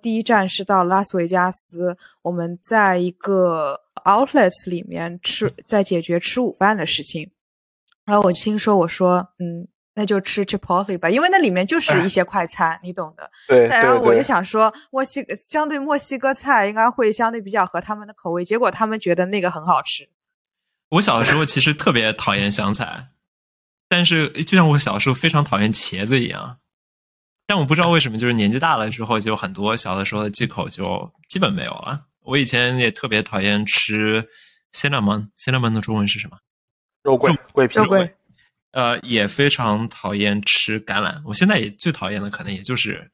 第一站是到拉斯维加斯。我们在一个 outlets 里面吃，在解决吃午饭的事情。然后我听说，我说，嗯，那就吃 Chipotle 吧，因为那里面就是一些快餐，你懂的。对。然后我就想说，墨西哥相对墨西哥菜应该会相对比较合他们的口味，结果他们觉得那个很好吃。我小的时候其实特别讨厌香菜。但是，就像我小时候非常讨厌茄子一样，但我不知道为什么，就是年纪大了之后，就很多小的时候的忌口就基本没有了。我以前也特别讨厌吃 cinnamon，cinnamon 的中文是什么？肉桂，桂皮。肉桂。呃，也非常讨厌吃橄榄。我现在也最讨厌的可能也就是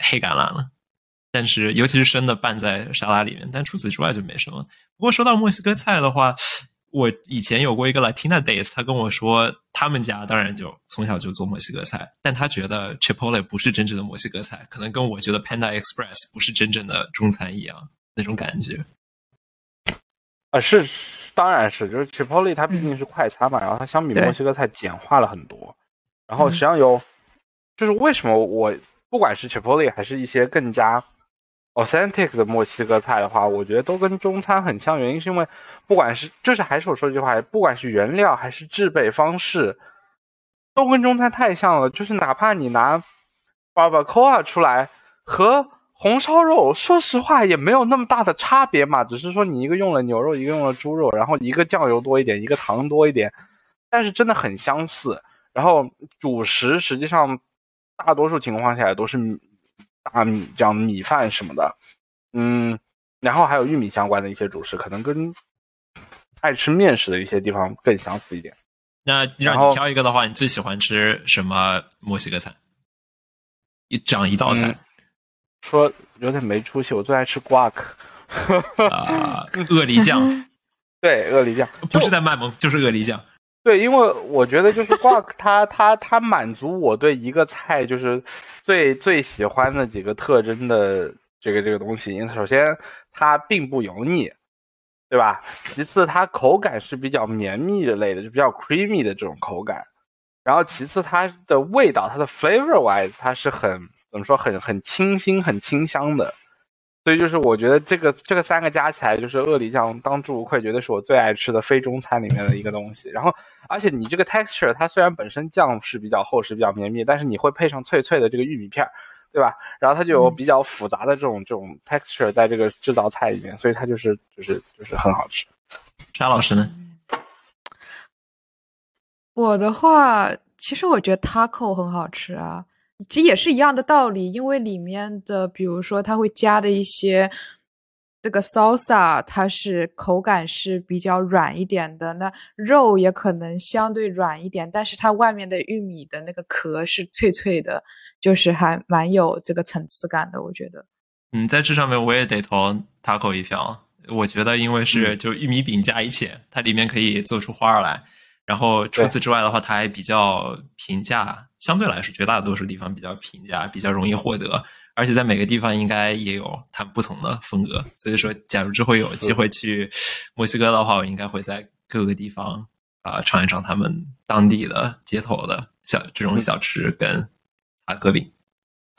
黑橄榄了。但是，尤其是生的拌在沙拉里面。但除此之外就没什么。不过说到墨西哥菜的话。我以前有过一个 Latina days，他跟我说，他们家当然就从小就做墨西哥菜，但他觉得 Chipotle 不是真正的墨西哥菜，可能跟我觉得 Panda Express 不是真正的中餐一样。那种感觉。啊，是，当然是，就是 Chipotle 它毕竟是快餐嘛，然后它相比墨西哥菜简化了很多。然后实际上有，就是为什么我不管是 Chipotle 还是一些更加 authentic 的墨西哥菜的话，我觉得都跟中餐很像。原因是因为不管是就是还是我说这句话，不管是原料还是制备方式，都跟中餐太像了。就是哪怕你拿 barbacoa 出来和红烧肉，说实话也没有那么大的差别嘛，只是说你一个用了牛肉，一个用了猪肉，然后一个酱油多一点，一个糖多一点，但是真的很相似。然后主食实际上大多数情况下都是大米这样米饭什么的，嗯，然后还有玉米相关的一些主食，可能跟爱吃面食的一些地方更相似一点。那让你挑一个的话，你最喜欢吃什么墨西哥菜？一讲一道菜。说有点没出息，我最爱吃 guac，啊，鳄梨酱，对，鳄梨酱，不是在卖萌，就是鳄梨酱。对，因为我觉得就是 guac，它它它满足我对一个菜就是最最喜欢的几个特征的这个这个东西。因为首先它并不油腻，对吧？其次它口感是比较绵密的类的，就比较 creamy 的这种口感。然后其次它的味道，它的 flavor wise，它是很。怎么说很很清新很清香的，所以就是我觉得这个这个三个加起来就是鳄梨酱当之无愧，绝对是我最爱吃的非中餐里面的一个东西。然后而且你这个 texture 它虽然本身酱是比较厚实比较绵密，但是你会配上脆脆的这个玉米片儿，对吧？然后它就有比较复杂的这种这种 texture 在这个制造菜里面，所以它就是就是就是很好吃。沙老师呢？我的话，其实我觉得 taco 很好吃啊。其实也是一样的道理，因为里面的，比如说它会加的一些这个 salsa，它是口感是比较软一点的，那肉也可能相对软一点，但是它外面的玉米的那个壳是脆脆的，就是还蛮有这个层次感的，我觉得。嗯，在这上面我也得投 taco 一票，我觉得因为是就玉米饼加一切，它里面可以做出花儿来。然后除此之外的话，它还比较平价，相对来说绝大多数地方比较平价，比较容易获得，而且在每个地方应该也有它不同的风格。所以说，假如之后有机会去墨西哥的话，我应该会在各个地方啊尝一尝他们当地的街头的小这种小吃跟塔可饼。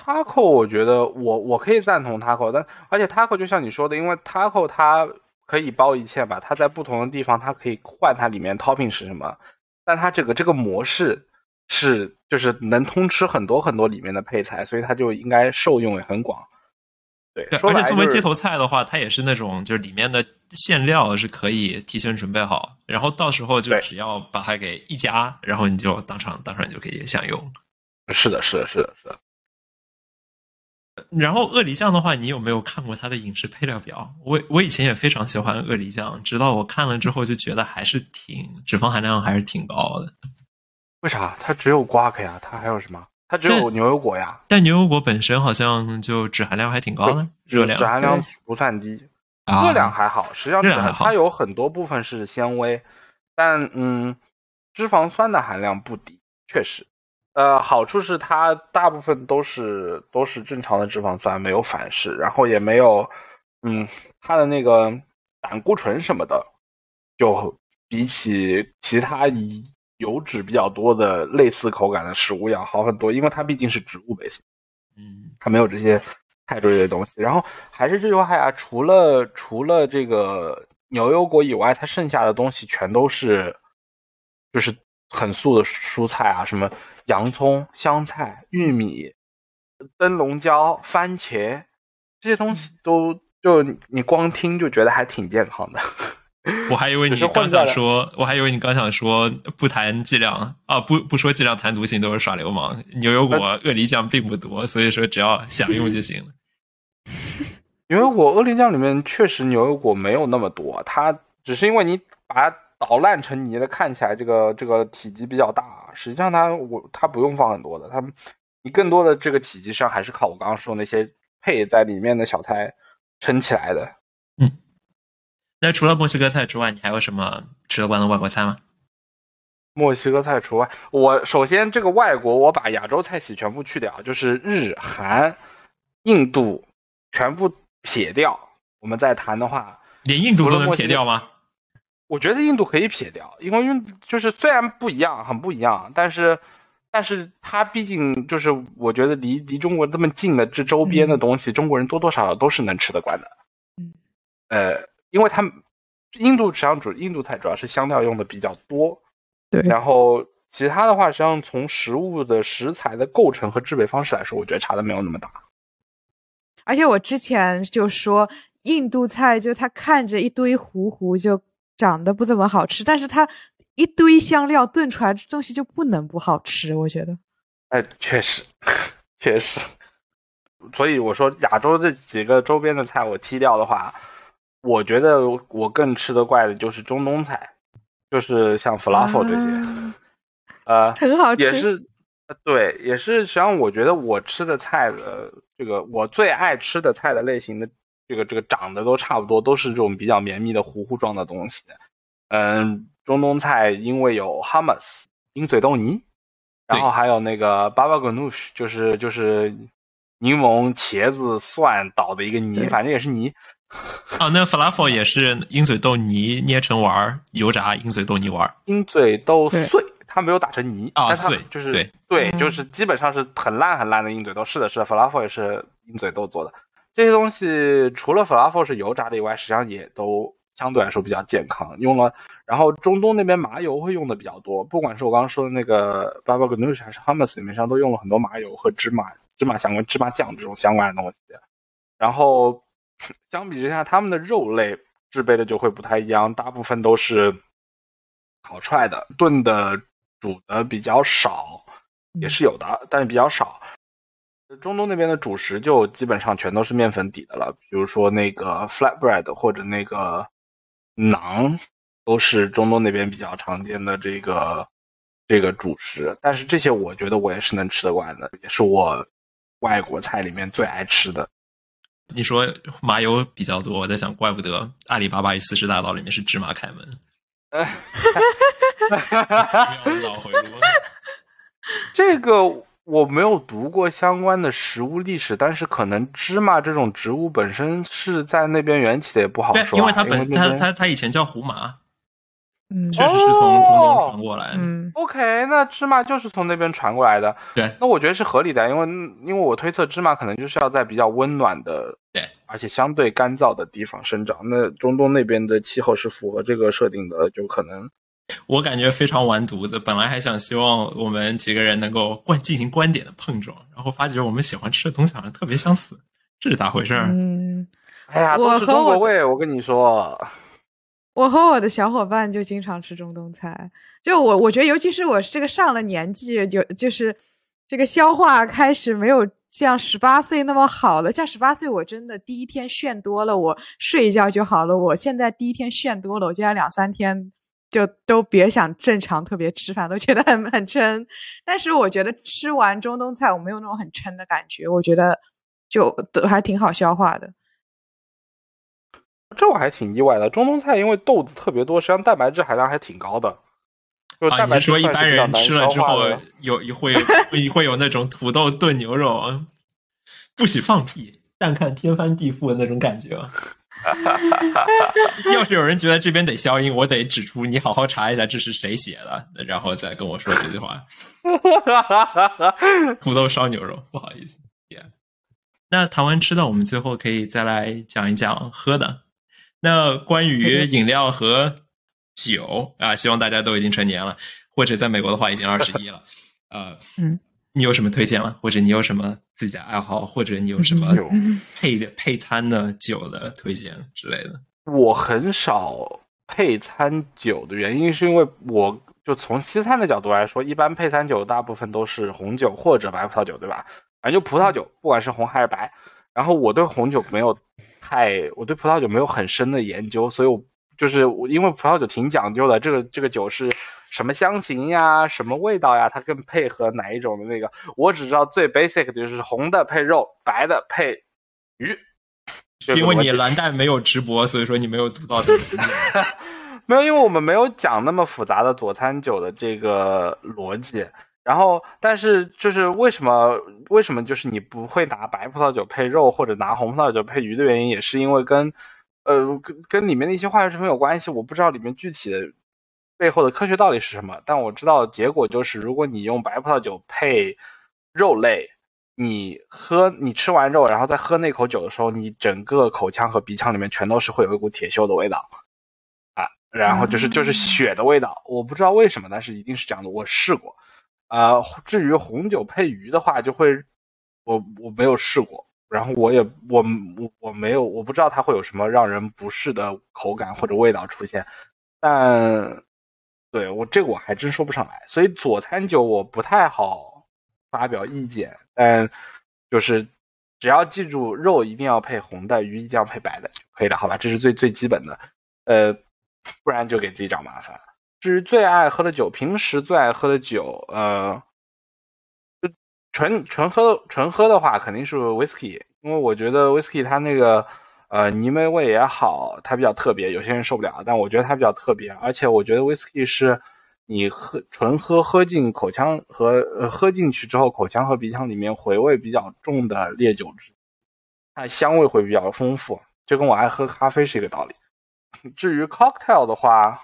taco 我觉得我我可以赞同 taco，但而且 taco 就像你说的，因为 taco 它。可以包一切吧，它在不同的地方，它可以换它里面 topping 是什么，但它这个这个模式是就是能通吃很多很多里面的配菜，所以它就应该受用也很广。对，而且作为街头菜的话，它也是那种就是里面的馅料是可以提前准备好，然后到时候就只要把它给一夹，然后你就当场当场就可以享用。是的，是的，是的，是的。然后鳄梨酱的话，你有没有看过它的饮食配料表？我我以前也非常喜欢鳄梨酱，直到我看了之后就觉得还是挺脂肪含量还是挺高的。为啥？它只有瓜克呀？它还有什么？它只有牛油果呀？但牛油果本身好像就脂含量还挺高的，热量脂含量不算低，热量还好。实际上，它有很多部分是纤维，但嗯，脂肪酸的含量不低，确实。呃，好处是它大部分都是都是正常的脂肪酸，没有反式，然后也没有，嗯，它的那个胆固醇什么的，就比起其他油脂比较多的类似口感的食物要好很多，因为它毕竟是植物类型，嗯，它没有这些太多的东西。然后还是这句话呀，除了除了这个牛油果以外，它剩下的东西全都是，就是很素的蔬菜啊，什么。洋葱、香菜、玉米、灯笼椒、番茄这些东西都就你光听就觉得还挺健康的。我还以为你刚想说，我还以为你刚想说不谈剂量啊，不不说剂量谈毒性都是耍流氓。牛油果、鳄梨酱并不多，所以说只要享用就行了。牛油果、鳄梨酱里面确实牛油果没有那么多，它只是因为你把它。捣烂成泥的，看起来这个这个体积比较大，实际上它我它不用放很多的，它你更多的这个体积上还是靠我刚刚说那些配在里面的小菜撑起来的。嗯，那除了墨西哥菜之外，你还有什么吃得惯的外国菜吗？墨西哥菜除外，我首先这个外国我把亚洲菜系全部去掉，就是日韩、印度全部撇掉。我们再谈的话，连印度都能撇掉吗？我觉得印度可以撇掉，因为印就是虽然不一样，很不一样，但是但是它毕竟就是我觉得离离中国这么近的这周边的东西，中国人多多少少都是能吃得惯的。嗯，呃，因为他们印度实际上主印度菜主要是香料用的比较多，对，然后其他的话，实际上从食物的食材的构成和制备方式来说，我觉得差的没有那么大。而且我之前就说，印度菜就它看着一堆糊糊，就长得不怎么好吃，但是它一堆香料炖出来的东西就不能不好吃，我觉得。哎，确实，确实。所以我说亚洲这几个周边的菜我踢掉的话，我觉得我更吃得惯的就是中东菜，就是像 falafel 这些，啊呃，很好吃。也是，呃对，也是。实际上，我觉得我吃的菜的这个，我最爱吃的菜的类型的这个这个长得都差不多，都是这种比较绵密的糊糊状的东西。嗯，中东菜因为有 hummus 鹰嘴豆泥，然后还有那个 baba ganoush，就是就是柠檬、茄子、蒜捣的一个泥，反正也是泥。啊，那 falafel 也是鹰嘴豆泥捏成丸儿，油炸鹰嘴豆泥丸儿。鹰嘴豆碎，它没有打成泥啊它碎就是对对就是基本上是很烂很烂的鹰嘴豆。是的，是的，falafel 也是鹰嘴豆做的。这些东西除了 falafel 是油炸的以外，实际上也都相对来说比较健康。用了，然后中东那边麻油会用的比较多，不管是我刚刚说的那个 baba ganoush 还是 hummus 里面上都用了很多麻油和芝麻、芝麻相关、芝麻酱这种相关的东西。然后相比之下，他们的肉类制备的就会不太一样，大部分都是烤出来的，炖的、煮的比较少，也是有的，但是比较少。中东那边的主食就基本上全都是面粉底的了，比如说那个 flatbread 或者那个馕，都是中东那边比较常见的这个这个主食。但是这些我觉得我也是能吃得惯的，也是我外国菜里面最爱吃的。你说麻油比较多，我在想，怪不得阿里巴巴与四十大盗里面是芝麻开门，哈哈哈哈哈。这个我没有读过相关的食物历史，但是可能芝麻这种植物本身是在那边缘起的，也不好，说啊。因为它本它它它以前叫胡麻，嗯确实是从中东传过来的。嗯 OK，那芝麻就是从那边传过来的。对，那我觉得是合理的，因为因为我推测芝麻可能就是要在比较温暖的，对，而且相对干燥的地方生长。那中东那边的气候是符合这个设定的，就可能 我感觉非常完犊子。本来还想希望我们几个人能够观进行观点的碰撞，然后发觉我们喜欢吃的东西好像特别相似，这是咋回事儿？嗯，哎呀，我都是和我的中国味。我跟你说，我和我的小伙伴就经常吃中东菜，就我我觉得，尤其是我这个上了年纪，有就是这个消化开始没有像十八岁那么好了。像十八岁，我真的第一天炫多了，我睡一觉就好了。我现在第一天炫多了，我就要两三天就都别想正常特别吃饭，都觉得很很撑。但是我觉得吃完中东菜，我没有那种很撑的感觉，我觉得就都还挺好消化的。这我还挺意外的。中东菜因为豆子特别多，实际上蛋白质含量还挺高的。就是啊，蛋白质你是说一般人吃了之后有会会会有那种土豆炖牛肉，不许放屁，但看天翻地覆的那种感觉。要是有人觉得这边得消音，我得指出你好好查一下这是谁写的，然后再跟我说这句话。土豆烧牛肉，不好意思。Yeah. 那谈完吃的，我们最后可以再来讲一讲喝的。那关于饮料和酒啊，希望大家都已经成年了，或者在美国的话已经二十一了。呃，嗯，你有什么推荐吗？或者你有什么自己的爱好，或者你有什么酒配的配餐的酒的推荐之类的？我很少配餐酒的原因，是因为我就从西餐的角度来说，一般配餐酒大部分都是红酒或者白葡萄酒，对吧？反正就葡萄酒，不管是红还是白。然后我对红酒没有太，我对葡萄酒没有很深的研究，所以我就是因为葡萄酒挺讲究的，这个这个酒是什么香型呀，什么味道呀，它更配合哪一种的那个，我只知道最 basic 的就是红的配肉，白的配鱼。因为你蓝带没有直播，所以说你没有读到这个。没有，因为我们没有讲那么复杂的佐餐酒的这个逻辑。然后，但是就是为什么为什么就是你不会拿白葡萄酒配肉或者拿红葡萄酒配鱼的原因，也是因为跟呃跟跟里面的一些化学成分有关系。我不知道里面具体的背后的科学道理是什么，但我知道结果就是，如果你用白葡萄酒配肉类，你喝你吃完肉，然后再喝那口酒的时候，你整个口腔和鼻腔里面全都是会有一股铁锈的味道啊，然后就是就是血的味道。我不知道为什么，但是一定是这样的。我试过。啊，至于红酒配鱼的话，就会我我没有试过，然后我也我我我没有我不知道它会有什么让人不适的口感或者味道出现，但对我这个我还真说不上来，所以佐餐酒我不太好发表意见，但就是只要记住肉一定要配红的，鱼一定要配白的就可以了，好吧？这是最最基本的，呃，不然就给自己找麻烦。至于最爱喝的酒，平时最爱喝的酒，呃，纯纯喝纯喝的话，肯定是 whisky，因为我觉得 whisky 它那个呃泥煤味也好，它比较特别，有些人受不了，但我觉得它比较特别，而且我觉得 whisky 是你喝纯喝喝进口腔和呃喝进去之后，口腔和鼻腔里面回味比较重的烈酒，它香味会比较丰富，就跟我爱喝咖啡是一个道理。至于 cocktail 的话，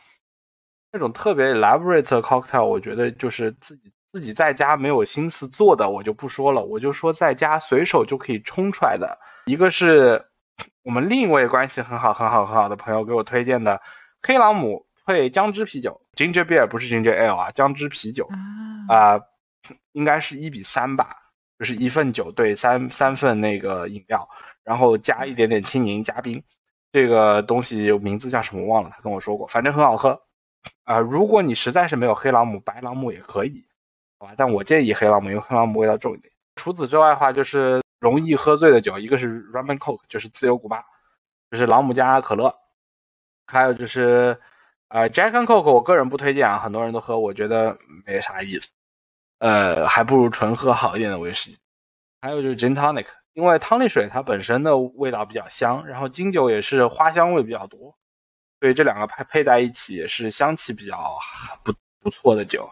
那种特别 elaborate cocktail，我觉得就是自己自己在家没有心思做的，我就不说了。我就说在家随手就可以冲出来的，一个是我们另一位关系很好很好很好的朋友给我推荐的黑朗姆配姜汁啤酒，ginger beer 不是 ginger ale 啊，姜汁啤酒啊，应该是一比三吧，就是一份酒兑三三份那个饮料，然后加一点点青柠加冰，这个东西名字叫什么忘了，他跟我说过，反正很好喝。啊，如果你实在是没有黑朗姆，白朗姆也可以，好吧？但我建议黑朗姆，因为黑朗姆味道重一点。除此之外的话，就是容易喝醉的酒，一个是 rum and coke，就是自由古巴，就是朗姆加可乐，还有就是呃 Jack and Coke，我个人不推荐啊，很多人都喝，我觉得没啥意思，呃，还不如纯喝好一点的威士忌。还有就是 gin tonic，因为汤力水它本身的味道比较香，然后金酒也是花香味比较多。所以这两个配配在一起也是香气比较不不错的酒，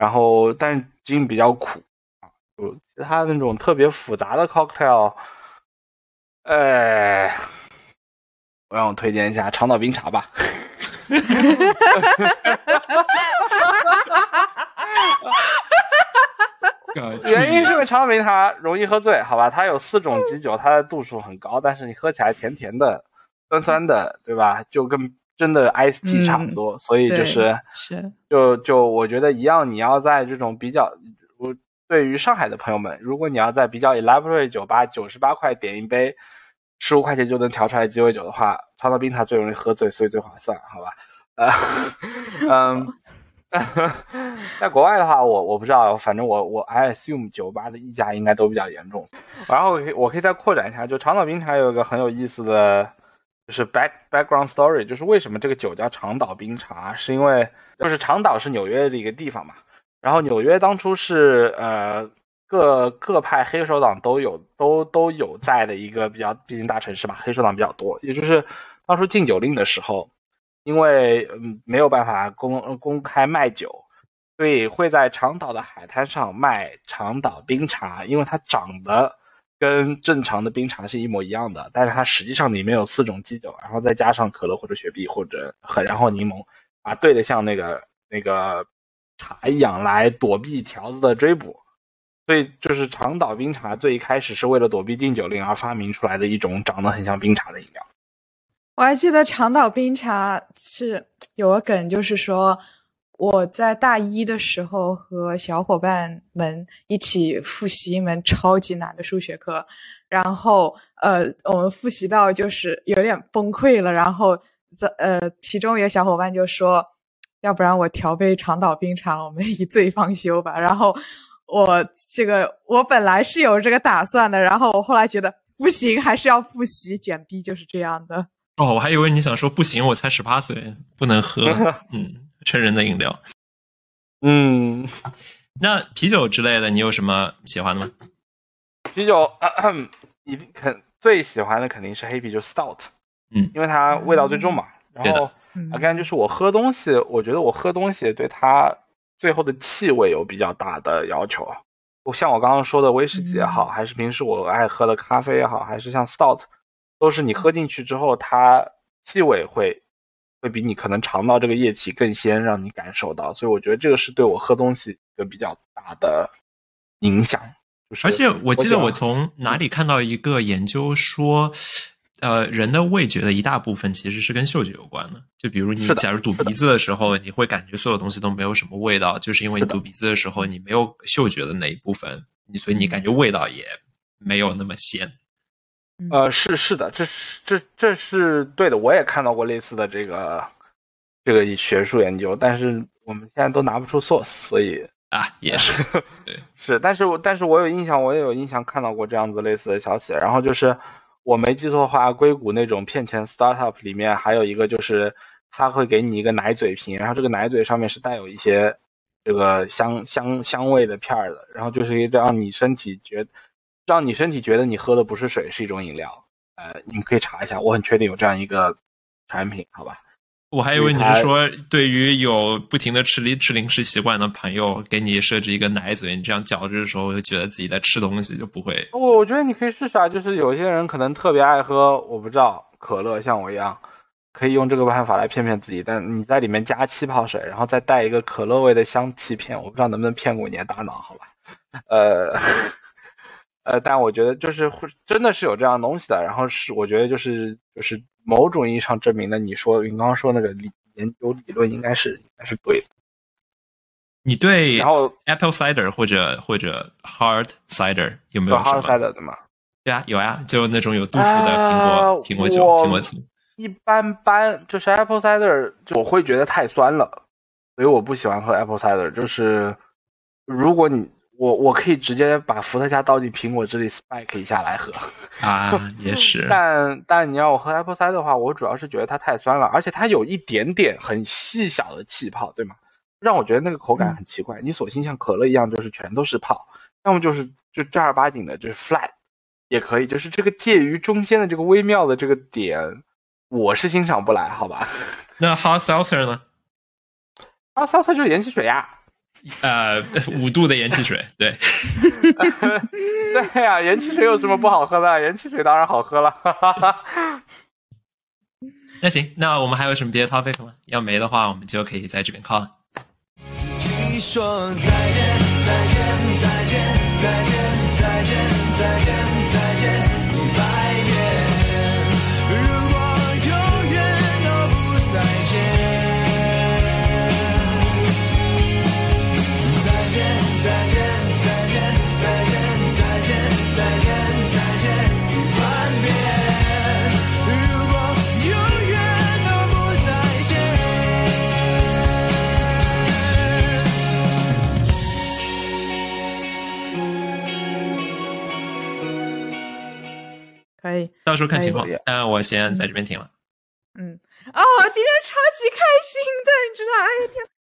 然后但金比较苦啊，就其他那种特别复杂的 cocktail，哎，我让我推荐一下长岛冰茶吧。原因是因为长岛冰茶容易喝醉，好吧？它有四种基酒，它的度数很高，但是你喝起来甜甜的。酸酸的，对吧？就跟真的 tea 差不多，所以就是是，就就我觉得一样。你要在这种比较，我对于上海的朋友们，如果你要在比较 elaborate 酒吧，九十八块点一杯，十五块钱就能调出来鸡尾酒的话，长岛冰茶最容易喝醉，所以最划算，好吧？呃，嗯，在国外的话，我我不知道，反正我我 I assume 酒吧的溢价应该都比较严重。然后我我可以再扩展一下，就长岛冰茶有一个很有意思的。就是 back background story，就是为什么这个酒叫长岛冰茶，是因为就是长岛是纽约的一个地方嘛，然后纽约当初是呃各各派黑手党都有都都有在的一个比较，毕竟大城市嘛，黑手党比较多，也就是当初禁酒令的时候，因为嗯没有办法公公开卖酒，所以会在长岛的海滩上卖长岛冰茶，因为它长得。跟正常的冰茶是一模一样的，但是它实际上里面有四种基酒，然后再加上可乐或者雪碧或者很然后柠檬，啊，兑的像那个那个茶一样来躲避条子的追捕，所以就是长岛冰茶最一开始是为了躲避禁酒令而发明出来的一种长得很像冰茶的饮料。我还记得长岛冰茶是有个梗，就是说。我在大一的时候和小伙伴们一起复习一门超级难的数学课，然后呃，我们复习到就是有点崩溃了，然后在呃，其中一个小伙伴就说：“要不然我调杯长岛冰茶，我们一醉方休吧。”然后我这个我本来是有这个打算的，然后我后来觉得不行，还是要复习，卷逼就是这样的。哦，我还以为你想说不行，我才十八岁，不能喝，嗯。成人的饮料，嗯，那啤酒之类的，你有什么喜欢的吗？啤酒，一定肯最喜欢的肯定是黑啤，酒 stout，嗯，因为它味道最重嘛。然后，啊，刚才就是我喝东西，我觉得我喝东西对它最后的气味有比较大的要求。我像我刚刚说的威士忌也好，还是平时我爱喝的咖啡也好，还是像 stout，都是你喝进去之后，它气味会会比你可能尝到这个液体更先让你感受到。所以我觉得这个是对我喝东西一个比较大的影响。就是而且我记得我从哪里看到一个研究说，呃，人的味觉的一大部分其实是跟嗅觉有关的。就比如你假如堵鼻子的时候，你会感觉所有东西都没有什么味道，就是因为你堵鼻子的时候你没有嗅觉的那一部分，你所以你感觉味道也没有那么鲜。呃，是是的，这是这这是对的，我也看到过类似的这个这个学术研究，但是我们现在都拿不出 source，所以啊，也是，对是，但是我但是我有印象，我也有印象看到过这样子类似的消息。然后就是我没记错的话，硅谷那种骗钱 startup 里面还有一个就是他会给你一个奶嘴瓶，然后这个奶嘴上面是带有一些这个香香香味的片儿的，然后就是让你身体觉让你身体觉得你喝的不是水，是一种饮料。呃，你们可以查一下，我很确定有这样一个产品，好吧？我还以为你是说，对于有不停的吃零吃零食习惯的朋友，给你设置一个奶嘴，你这样嚼着的时候，就觉得自己在吃东西，就不会。我我觉得你可以试试啊，就是有些人可能特别爱喝，我不知道可乐，像我一样，可以用这个办法来骗骗自己。但你在里面加气泡水，然后再带一个可乐味的香气片，我不知道能不能骗过你的大脑，好吧？呃，呃，但我觉得就是会真的是有这样东西的，然后是我觉得就是就是某种意义上证明了你说你刚刚说那个理研究理论应该是应该是对的。你对然后 apple cider 或者或者 hard cider 有没有有 hard？cider 的吗？对啊，有啊，就那种有度数的苹果、啊苹果酒、苹果醋。一般般，就是 apple cider，就我会觉得太酸了，所以我不喜欢喝 apple cider。就是如果你我我可以直接把伏特加倒进苹果汁里 spike 一下来喝，啊，也是。但但你要我喝 apple cider 的话，我主要是觉得它太酸了，而且它有一点点很细小的气泡，对吗？让我觉得那个口感很奇怪。你索性像可乐一样，就是全都是泡，要么就是就正儿八经的，就是 flat 也可以，就是这个介于中间的这个微妙的这个点，我是欣赏不来，好吧？那 hard seltzer 呢？啊，salsa 就是盐汽水呀。呃，五度的盐汽水，对。对呀、盐汽水有什么不好喝的？盐汽水当然好喝了。哈哈哈。那行，那我们还有什么别的 topic 吗？要没的话，我们就可以在这边 call 了。你说再见，再见，再见，再见，再见，再见，再见可以，到时候看情况可以。但我先在这边停了。嗯，哦，今天超级开心的，你知道，哎，天